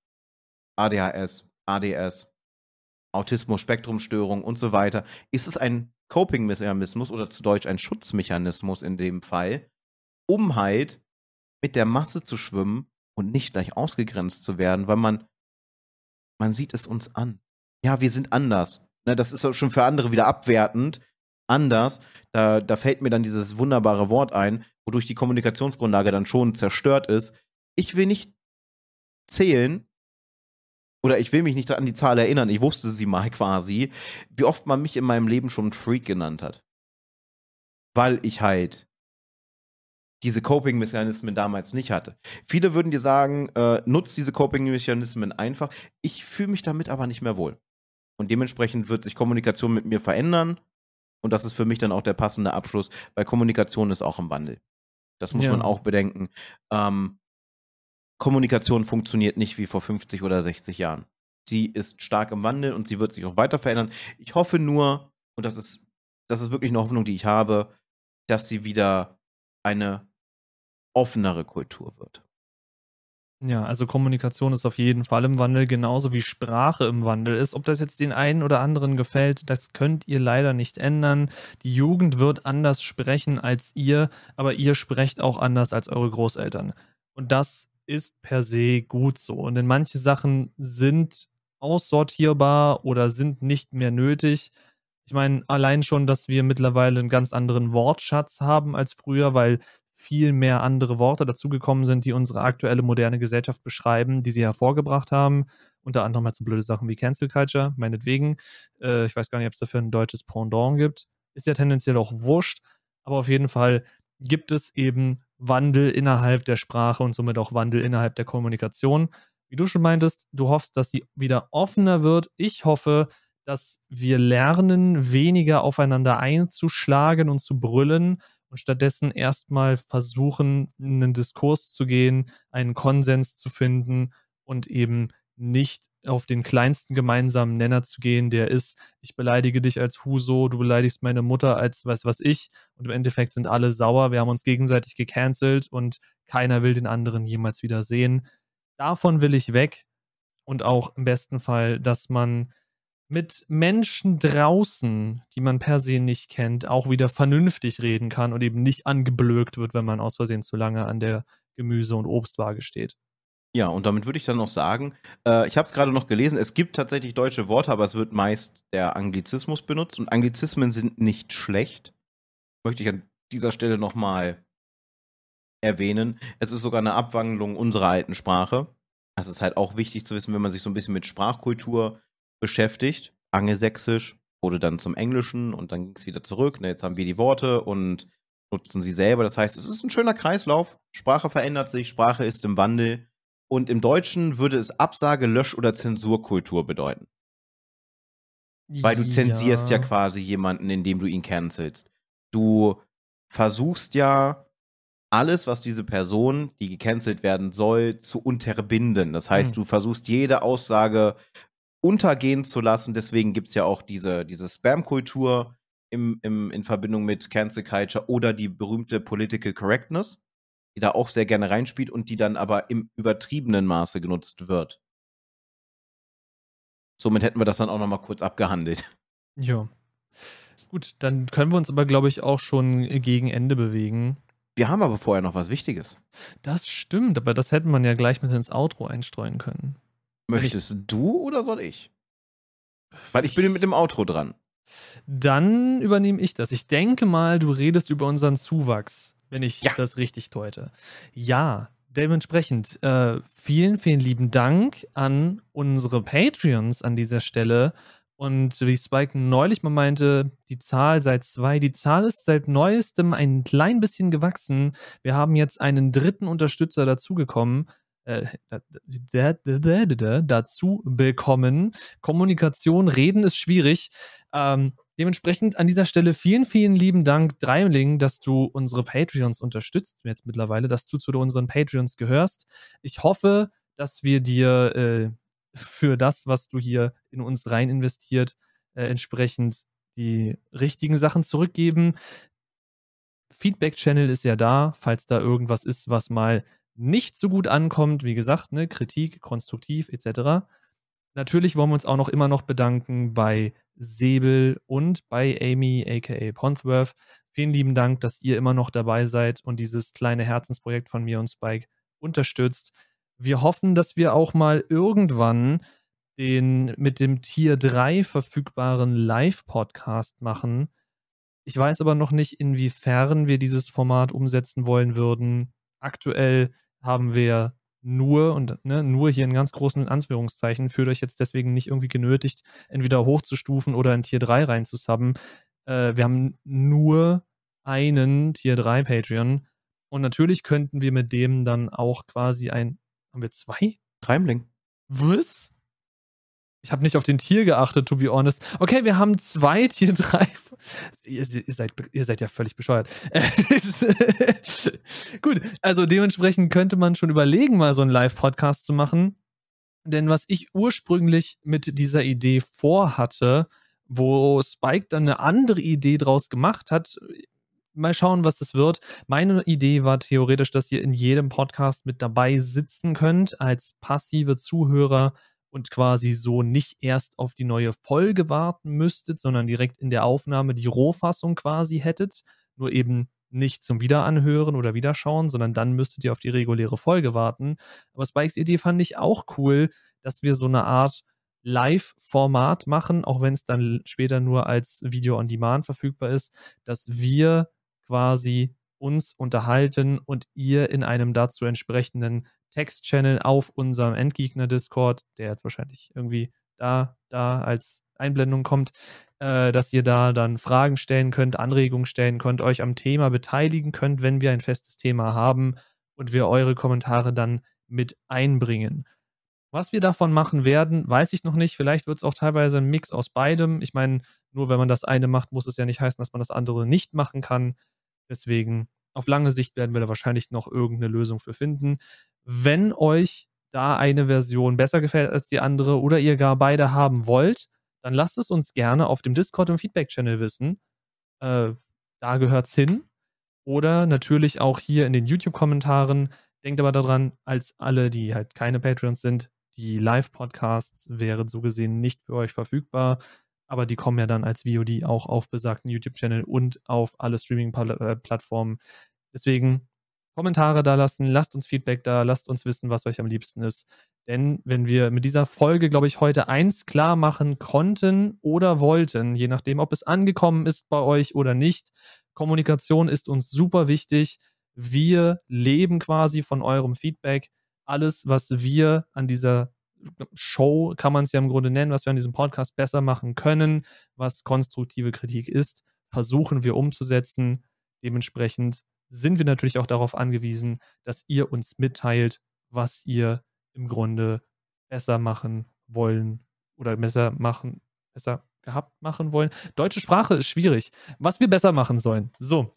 ADHS, ADS, Autismus-Spektrumstörung und so weiter, ist es ein Coping-Mechanismus oder zu Deutsch ein Schutzmechanismus in dem Fall, um halt mit der Masse zu schwimmen und nicht gleich ausgegrenzt zu werden, weil man, man sieht es uns an. Ja, wir sind anders. Ne, das ist auch schon für andere wieder abwertend. Anders, da, da fällt mir dann dieses wunderbare Wort ein, wodurch die Kommunikationsgrundlage dann schon zerstört ist. Ich will nicht zählen, oder ich will mich nicht an die Zahl erinnern, ich wusste sie mal quasi, wie oft man mich in meinem Leben schon Freak genannt hat. Weil ich halt diese Coping-Mechanismen damals nicht hatte. Viele würden dir sagen, äh, nutzt diese Coping-Mechanismen einfach. Ich fühle mich damit aber nicht mehr wohl. Und dementsprechend wird sich Kommunikation mit mir verändern. Und das ist für mich dann auch der passende Abschluss, weil Kommunikation ist auch im Wandel. Das muss ja. man auch bedenken. Ähm, Kommunikation funktioniert nicht wie vor 50 oder 60 Jahren. Sie ist stark im Wandel und sie wird sich auch weiter verändern. Ich hoffe nur, und das ist, das ist wirklich eine Hoffnung, die ich habe, dass sie wieder eine offenere Kultur wird.
Ja, also Kommunikation ist auf jeden Fall im Wandel, genauso wie Sprache im Wandel ist. Ob das jetzt den einen oder anderen gefällt, das könnt ihr leider nicht ändern. Die Jugend wird anders sprechen als ihr, aber ihr sprecht auch anders als eure Großeltern. Und das ist per se gut so. Denn manche Sachen sind aussortierbar oder sind nicht mehr nötig. Ich meine, allein schon, dass wir mittlerweile einen ganz anderen Wortschatz haben als früher, weil viel mehr andere Worte dazugekommen sind, die unsere aktuelle moderne Gesellschaft beschreiben, die sie hervorgebracht haben. Unter anderem halt so blöde Sachen wie Cancel Culture, meinetwegen. Äh, ich weiß gar nicht, ob es dafür ein deutsches Pendant gibt. Ist ja tendenziell auch wurscht. Aber auf jeden Fall gibt es eben Wandel innerhalb der Sprache und somit auch Wandel innerhalb der Kommunikation. Wie du schon meintest, du hoffst, dass sie wieder offener wird. Ich hoffe, dass wir lernen, weniger aufeinander einzuschlagen und zu brüllen und stattdessen erstmal versuchen, in einen Diskurs zu gehen, einen Konsens zu finden und eben nicht auf den kleinsten gemeinsamen Nenner zu gehen, der ist, ich beleidige dich als Huso, du beleidigst meine Mutter als was was ich und im Endeffekt sind alle sauer, wir haben uns gegenseitig gecancelt und keiner will den anderen jemals wieder sehen. Davon will ich weg und auch im besten Fall, dass man mit Menschen draußen, die man per se nicht kennt, auch wieder vernünftig reden kann und eben nicht angeblökt wird, wenn man aus Versehen zu lange an der Gemüse- und Obstwaage steht.
Ja, und damit würde ich dann noch sagen, äh, ich habe es gerade noch gelesen, es gibt tatsächlich deutsche Worte, aber es wird meist der Anglizismus benutzt und Anglizismen sind nicht schlecht. Möchte ich an dieser Stelle nochmal erwähnen. Es ist sogar eine Abwandlung unserer alten Sprache. Das ist halt auch wichtig zu wissen, wenn man sich so ein bisschen mit Sprachkultur beschäftigt. Angelsächsisch wurde dann zum Englischen und dann ging es wieder zurück. Ne, jetzt haben wir die Worte und nutzen sie selber. Das heißt, es ist ein schöner Kreislauf. Sprache verändert sich, Sprache ist im Wandel. Und im Deutschen würde es Absage, Lösch- oder Zensurkultur bedeuten. Weil du zensierst ja. ja quasi jemanden, indem du ihn cancelst. Du versuchst ja alles, was diese Person, die gecancelt werden soll, zu unterbinden. Das heißt, hm. du versuchst jede Aussage untergehen zu lassen. Deswegen gibt es ja auch diese, diese Spam-Kultur im, im, in Verbindung mit Cancel Culture oder die berühmte Political Correctness die da auch sehr gerne reinspielt und die dann aber im übertriebenen Maße genutzt wird. Somit hätten wir das dann auch nochmal kurz abgehandelt.
Ja. Gut, dann können wir uns aber, glaube ich, auch schon gegen Ende bewegen.
Wir haben aber vorher noch was Wichtiges.
Das stimmt, aber das hätte man ja gleich mit ins Outro einstreuen können.
Möchtest du oder soll ich? Weil ich bin mit dem Outro dran.
Dann übernehme ich das. Ich denke mal, du redest über unseren Zuwachs wenn ich ja. das richtig deute. Ja, dementsprechend äh, vielen, vielen lieben Dank an unsere Patreons an dieser Stelle. Und wie Spike neulich mal meinte, die Zahl seit zwei, die Zahl ist seit neuestem ein klein bisschen gewachsen. Wir haben jetzt einen dritten Unterstützer dazugekommen. Äh, dazu bekommen. Kommunikation, reden ist schwierig. Ähm, dementsprechend an dieser Stelle vielen, vielen lieben Dank, Dreimling, dass du unsere Patreons unterstützt jetzt mittlerweile, dass du zu unseren Patreons gehörst. Ich hoffe, dass wir dir äh, für das, was du hier in uns rein investiert, äh, entsprechend die richtigen Sachen zurückgeben. Feedback-Channel ist ja da, falls da irgendwas ist, was mal nicht so gut ankommt. Wie gesagt, ne, Kritik, konstruktiv etc. Natürlich wollen wir uns auch noch immer noch bedanken bei Säbel und bei Amy, aka Ponthworth. Vielen lieben Dank, dass ihr immer noch dabei seid und dieses kleine Herzensprojekt von mir und Spike unterstützt. Wir hoffen, dass wir auch mal irgendwann den mit dem Tier 3 verfügbaren Live-Podcast machen. Ich weiß aber noch nicht, inwiefern wir dieses Format umsetzen wollen würden. Aktuell haben wir nur und ne, nur hier in ganz großen Anführungszeichen, fühlt euch jetzt deswegen nicht irgendwie genötigt, entweder hochzustufen oder in Tier 3 reinzusubben. Äh, wir haben nur einen Tier 3 Patreon und natürlich könnten wir mit dem dann auch quasi ein haben wir zwei?
Treimling.
Was? Ich habe nicht auf den Tier geachtet, to be honest. Okay, wir haben zwei Tier 3. Ihr, ihr, seid, ihr seid ja völlig bescheuert. Gut, also dementsprechend könnte man schon überlegen, mal so einen Live-Podcast zu machen. Denn was ich ursprünglich mit dieser Idee vorhatte, wo Spike dann eine andere Idee draus gemacht hat, mal schauen, was das wird. Meine Idee war theoretisch, dass ihr in jedem Podcast mit dabei sitzen könnt als passive Zuhörer und quasi so nicht erst auf die neue Folge warten müsstet, sondern direkt in der Aufnahme die Rohfassung quasi hättet. Nur eben nicht zum Wiederanhören oder Wiederschauen, sondern dann müsstet ihr auf die reguläre Folge warten. Aber Spikes Idee fand ich auch cool, dass wir so eine Art Live-Format machen, auch wenn es dann später nur als Video on Demand verfügbar ist, dass wir quasi uns unterhalten und ihr in einem dazu entsprechenden Text-Channel auf unserem Endgegner-Discord, der jetzt wahrscheinlich irgendwie da, da als Einblendung kommt, äh, dass ihr da dann Fragen stellen könnt, Anregungen stellen könnt, euch am Thema beteiligen könnt, wenn wir ein festes Thema haben und wir eure Kommentare dann mit einbringen. Was wir davon machen werden, weiß ich noch nicht. Vielleicht wird es auch teilweise ein Mix aus beidem. Ich meine, nur wenn man das eine macht, muss es ja nicht heißen, dass man das andere nicht machen kann. Deswegen, auf lange Sicht werden wir da wahrscheinlich noch irgendeine Lösung für finden. Wenn euch da eine Version besser gefällt als die andere oder ihr gar beide haben wollt, dann lasst es uns gerne auf dem Discord und Feedback-Channel wissen. Äh, da es hin. Oder natürlich auch hier in den YouTube-Kommentaren. Denkt aber daran, als alle, die halt keine Patreons sind, die Live-Podcasts wären so gesehen nicht für euch verfügbar aber die kommen ja dann als VOD auch auf besagten YouTube-Channel und auf alle Streaming-Plattformen. Äh, Deswegen Kommentare da lassen, lasst uns Feedback da, lasst uns wissen, was euch am liebsten ist. Denn wenn wir mit dieser Folge, glaube ich, heute eins klar machen konnten oder wollten, je nachdem, ob es angekommen ist bei euch oder nicht, Kommunikation ist uns super wichtig. Wir leben quasi von eurem Feedback. Alles, was wir an dieser Show kann man es ja im Grunde nennen, was wir an diesem Podcast besser machen können, was konstruktive Kritik ist, versuchen wir umzusetzen. Dementsprechend sind wir natürlich auch darauf angewiesen, dass ihr uns mitteilt, was ihr im Grunde besser machen wollen oder besser machen, besser gehabt machen wollen. Deutsche Sprache ist schwierig. Was wir besser machen sollen. So.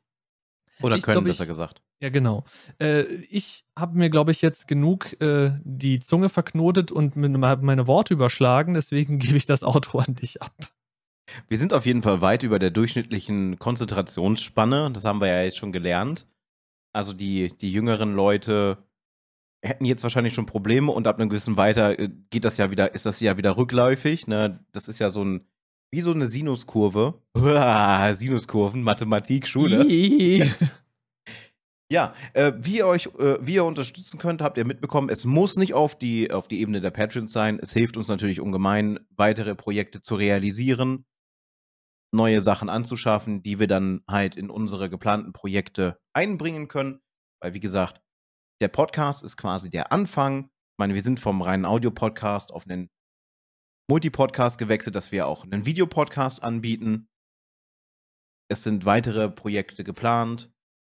Oder ich können, glaub, besser gesagt.
Ja, genau. Äh, ich habe mir, glaube ich, jetzt genug äh, die Zunge verknotet und meine Worte überschlagen, deswegen gebe ich das Auto an dich ab.
Wir sind auf jeden Fall weit über der durchschnittlichen Konzentrationsspanne. Das haben wir ja jetzt schon gelernt. Also die, die jüngeren Leute hätten jetzt wahrscheinlich schon Probleme und ab einem gewissen weiter äh, geht das ja wieder, ist das ja wieder rückläufig. Ne? Das ist ja so ein, wie so eine Sinuskurve. Uah, Sinuskurven, Mathematik, Schule. Ja, äh, wie, ihr euch, äh, wie ihr unterstützen könnt, habt ihr mitbekommen. Es muss nicht auf die, auf die Ebene der Patrons sein. Es hilft uns natürlich ungemein, weitere Projekte zu realisieren, neue Sachen anzuschaffen, die wir dann halt in unsere geplanten Projekte einbringen können. Weil, wie gesagt, der Podcast ist quasi der Anfang. Ich meine, wir sind vom reinen Audio-Podcast auf einen Multipodcast gewechselt, dass wir auch einen Videopodcast anbieten. Es sind weitere Projekte geplant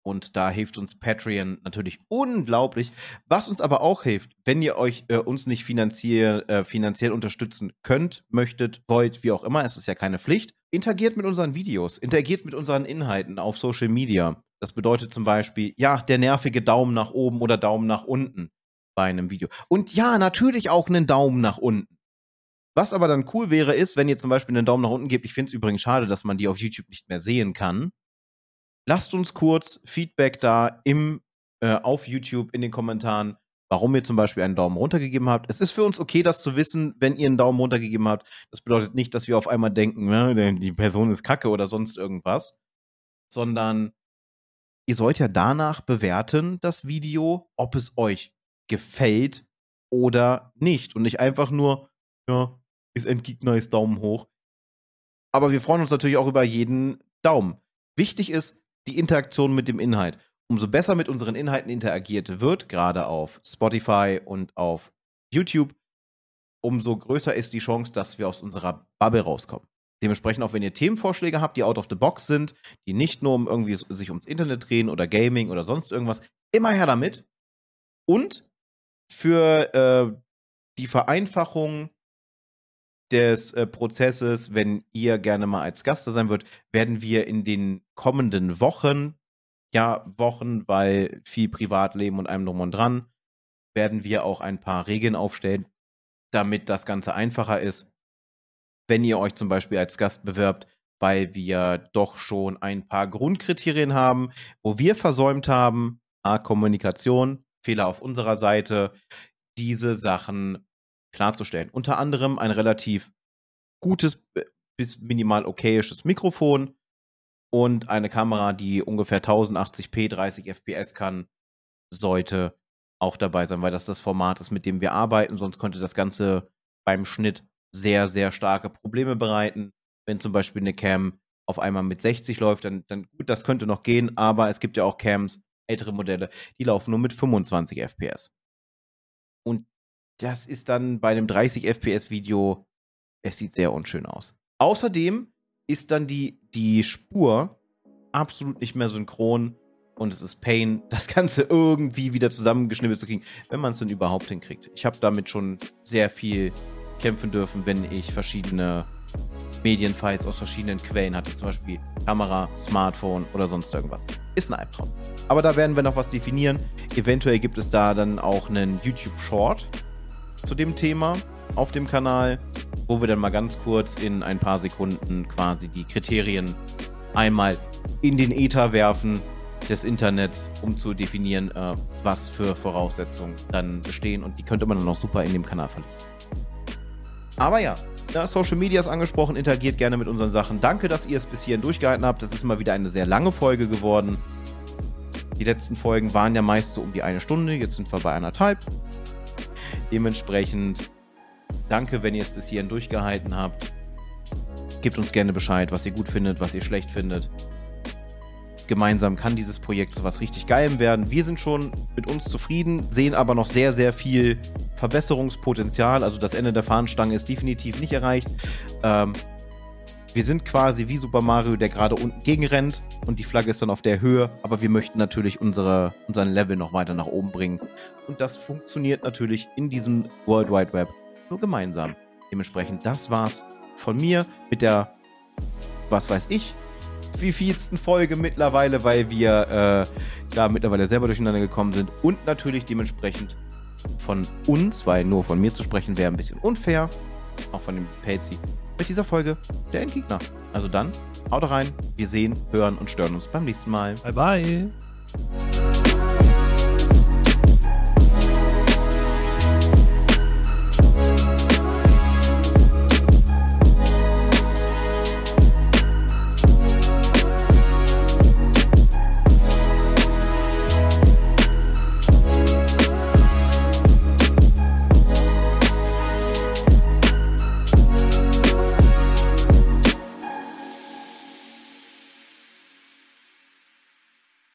Und da hilft uns Patreon natürlich unglaublich. Was uns aber auch hilft, wenn ihr euch äh, uns nicht finanziell, äh, finanziell unterstützen könnt, möchtet, wollt, wie auch immer, es ist ja keine Pflicht, interagiert mit unseren Videos, interagiert mit unseren Inhalten auf Social Media. Das bedeutet zum Beispiel, ja, der nervige Daumen nach oben oder Daumen nach unten bei einem Video. Und ja, natürlich auch einen Daumen nach unten. Was aber dann cool wäre, ist, wenn ihr zum Beispiel einen Daumen nach unten gebt. Ich finde es übrigens schade, dass man die auf YouTube nicht mehr sehen kann. Lasst uns kurz Feedback da im, äh, auf YouTube in den Kommentaren, warum ihr zum Beispiel einen Daumen runtergegeben habt. Es ist für uns okay, das zu wissen, wenn ihr einen Daumen runtergegeben habt. Das bedeutet nicht, dass wir auf einmal denken, ja, die Person ist kacke oder sonst irgendwas, sondern ihr sollt ja danach bewerten, das Video, ob es euch gefällt oder nicht. Und nicht einfach nur, ja, ist Gegner, ist Daumen hoch. Aber wir freuen uns natürlich auch über jeden Daumen. Wichtig ist, die Interaktion mit dem Inhalt. Umso besser mit unseren Inhalten interagiert wird, gerade auf Spotify und auf YouTube, umso größer ist die Chance, dass wir aus unserer Bubble rauskommen. Dementsprechend auch, wenn ihr Themenvorschläge habt, die out of the box sind, die nicht nur um irgendwie sich ums Internet drehen oder Gaming oder sonst irgendwas, immer her damit. Und für äh, die Vereinfachung des äh, Prozesses, wenn ihr gerne mal als Gast da sein würdet, werden wir in den kommenden Wochen, ja, Wochen, weil viel Privatleben und einem drum und dran, werden wir auch ein paar Regeln aufstellen, damit das Ganze einfacher ist. Wenn ihr euch zum Beispiel als Gast bewerbt, weil wir doch schon ein paar Grundkriterien haben, wo wir versäumt haben, A, Kommunikation, Fehler auf unserer Seite, diese Sachen klarzustellen. Unter anderem ein relativ gutes bis minimal okayisches Mikrofon und eine Kamera, die ungefähr 1080p 30 fps kann, sollte auch dabei sein, weil das das Format ist, mit dem wir arbeiten. Sonst könnte das Ganze beim Schnitt sehr, sehr starke Probleme bereiten. Wenn zum Beispiel eine Cam auf einmal mit 60 läuft, dann, dann gut, das könnte noch gehen, aber es gibt ja auch Cams, ältere Modelle, die laufen nur mit 25 FPS. Und das ist dann bei einem 30 FPS Video, es sieht sehr unschön aus. Außerdem ist dann die, die Spur absolut nicht mehr synchron und es ist Pain, das Ganze irgendwie wieder zusammengeschnippelt zu kriegen, wenn man es denn überhaupt hinkriegt. Ich habe damit schon sehr viel kämpfen dürfen, wenn ich verschiedene Medienfiles aus verschiedenen Quellen hatte, zum Beispiel Kamera, Smartphone oder sonst irgendwas. Ist ein Albtraum. Aber da werden wir noch was definieren. Eventuell gibt es da dann auch einen YouTube Short zu dem Thema auf dem Kanal, wo wir dann mal ganz kurz in ein paar Sekunden quasi die Kriterien einmal in den Ether werfen des Internets, um zu definieren, äh, was für Voraussetzungen dann bestehen. Und die könnte man dann auch super in dem Kanal verlinken. Aber ja, ja, Social Media ist angesprochen, interagiert gerne mit unseren Sachen. Danke, dass ihr es bis hierhin durchgehalten habt. Das ist mal wieder eine sehr lange Folge geworden. Die letzten Folgen waren ja meist so um die eine Stunde, jetzt sind wir bei anderthalb. Dementsprechend danke, wenn ihr es bis hierhin durchgehalten habt. Gebt uns gerne Bescheid, was ihr gut findet, was ihr schlecht findet gemeinsam kann dieses Projekt zu was richtig Geilem werden. Wir sind schon mit uns zufrieden, sehen aber noch sehr, sehr viel Verbesserungspotenzial. Also das Ende der Fahnenstange ist definitiv nicht erreicht. Ähm, wir sind quasi wie Super Mario, der gerade unten gegenrennt und die Flagge ist dann auf der Höhe, aber wir möchten natürlich unsere, unseren Level noch weiter nach oben bringen. Und das funktioniert natürlich in diesem World Wide Web nur gemeinsam. Dementsprechend, das war's von mir mit der, was weiß ich, vielsten Folge mittlerweile, weil wir äh, da mittlerweile selber durcheinander gekommen sind und natürlich dementsprechend von uns, weil nur von mir zu sprechen wäre ein bisschen unfair, auch von dem Pelzi, mit dieser Folge der Endgegner. Also dann, haut rein, wir sehen, hören und stören uns beim nächsten Mal.
Bye bye.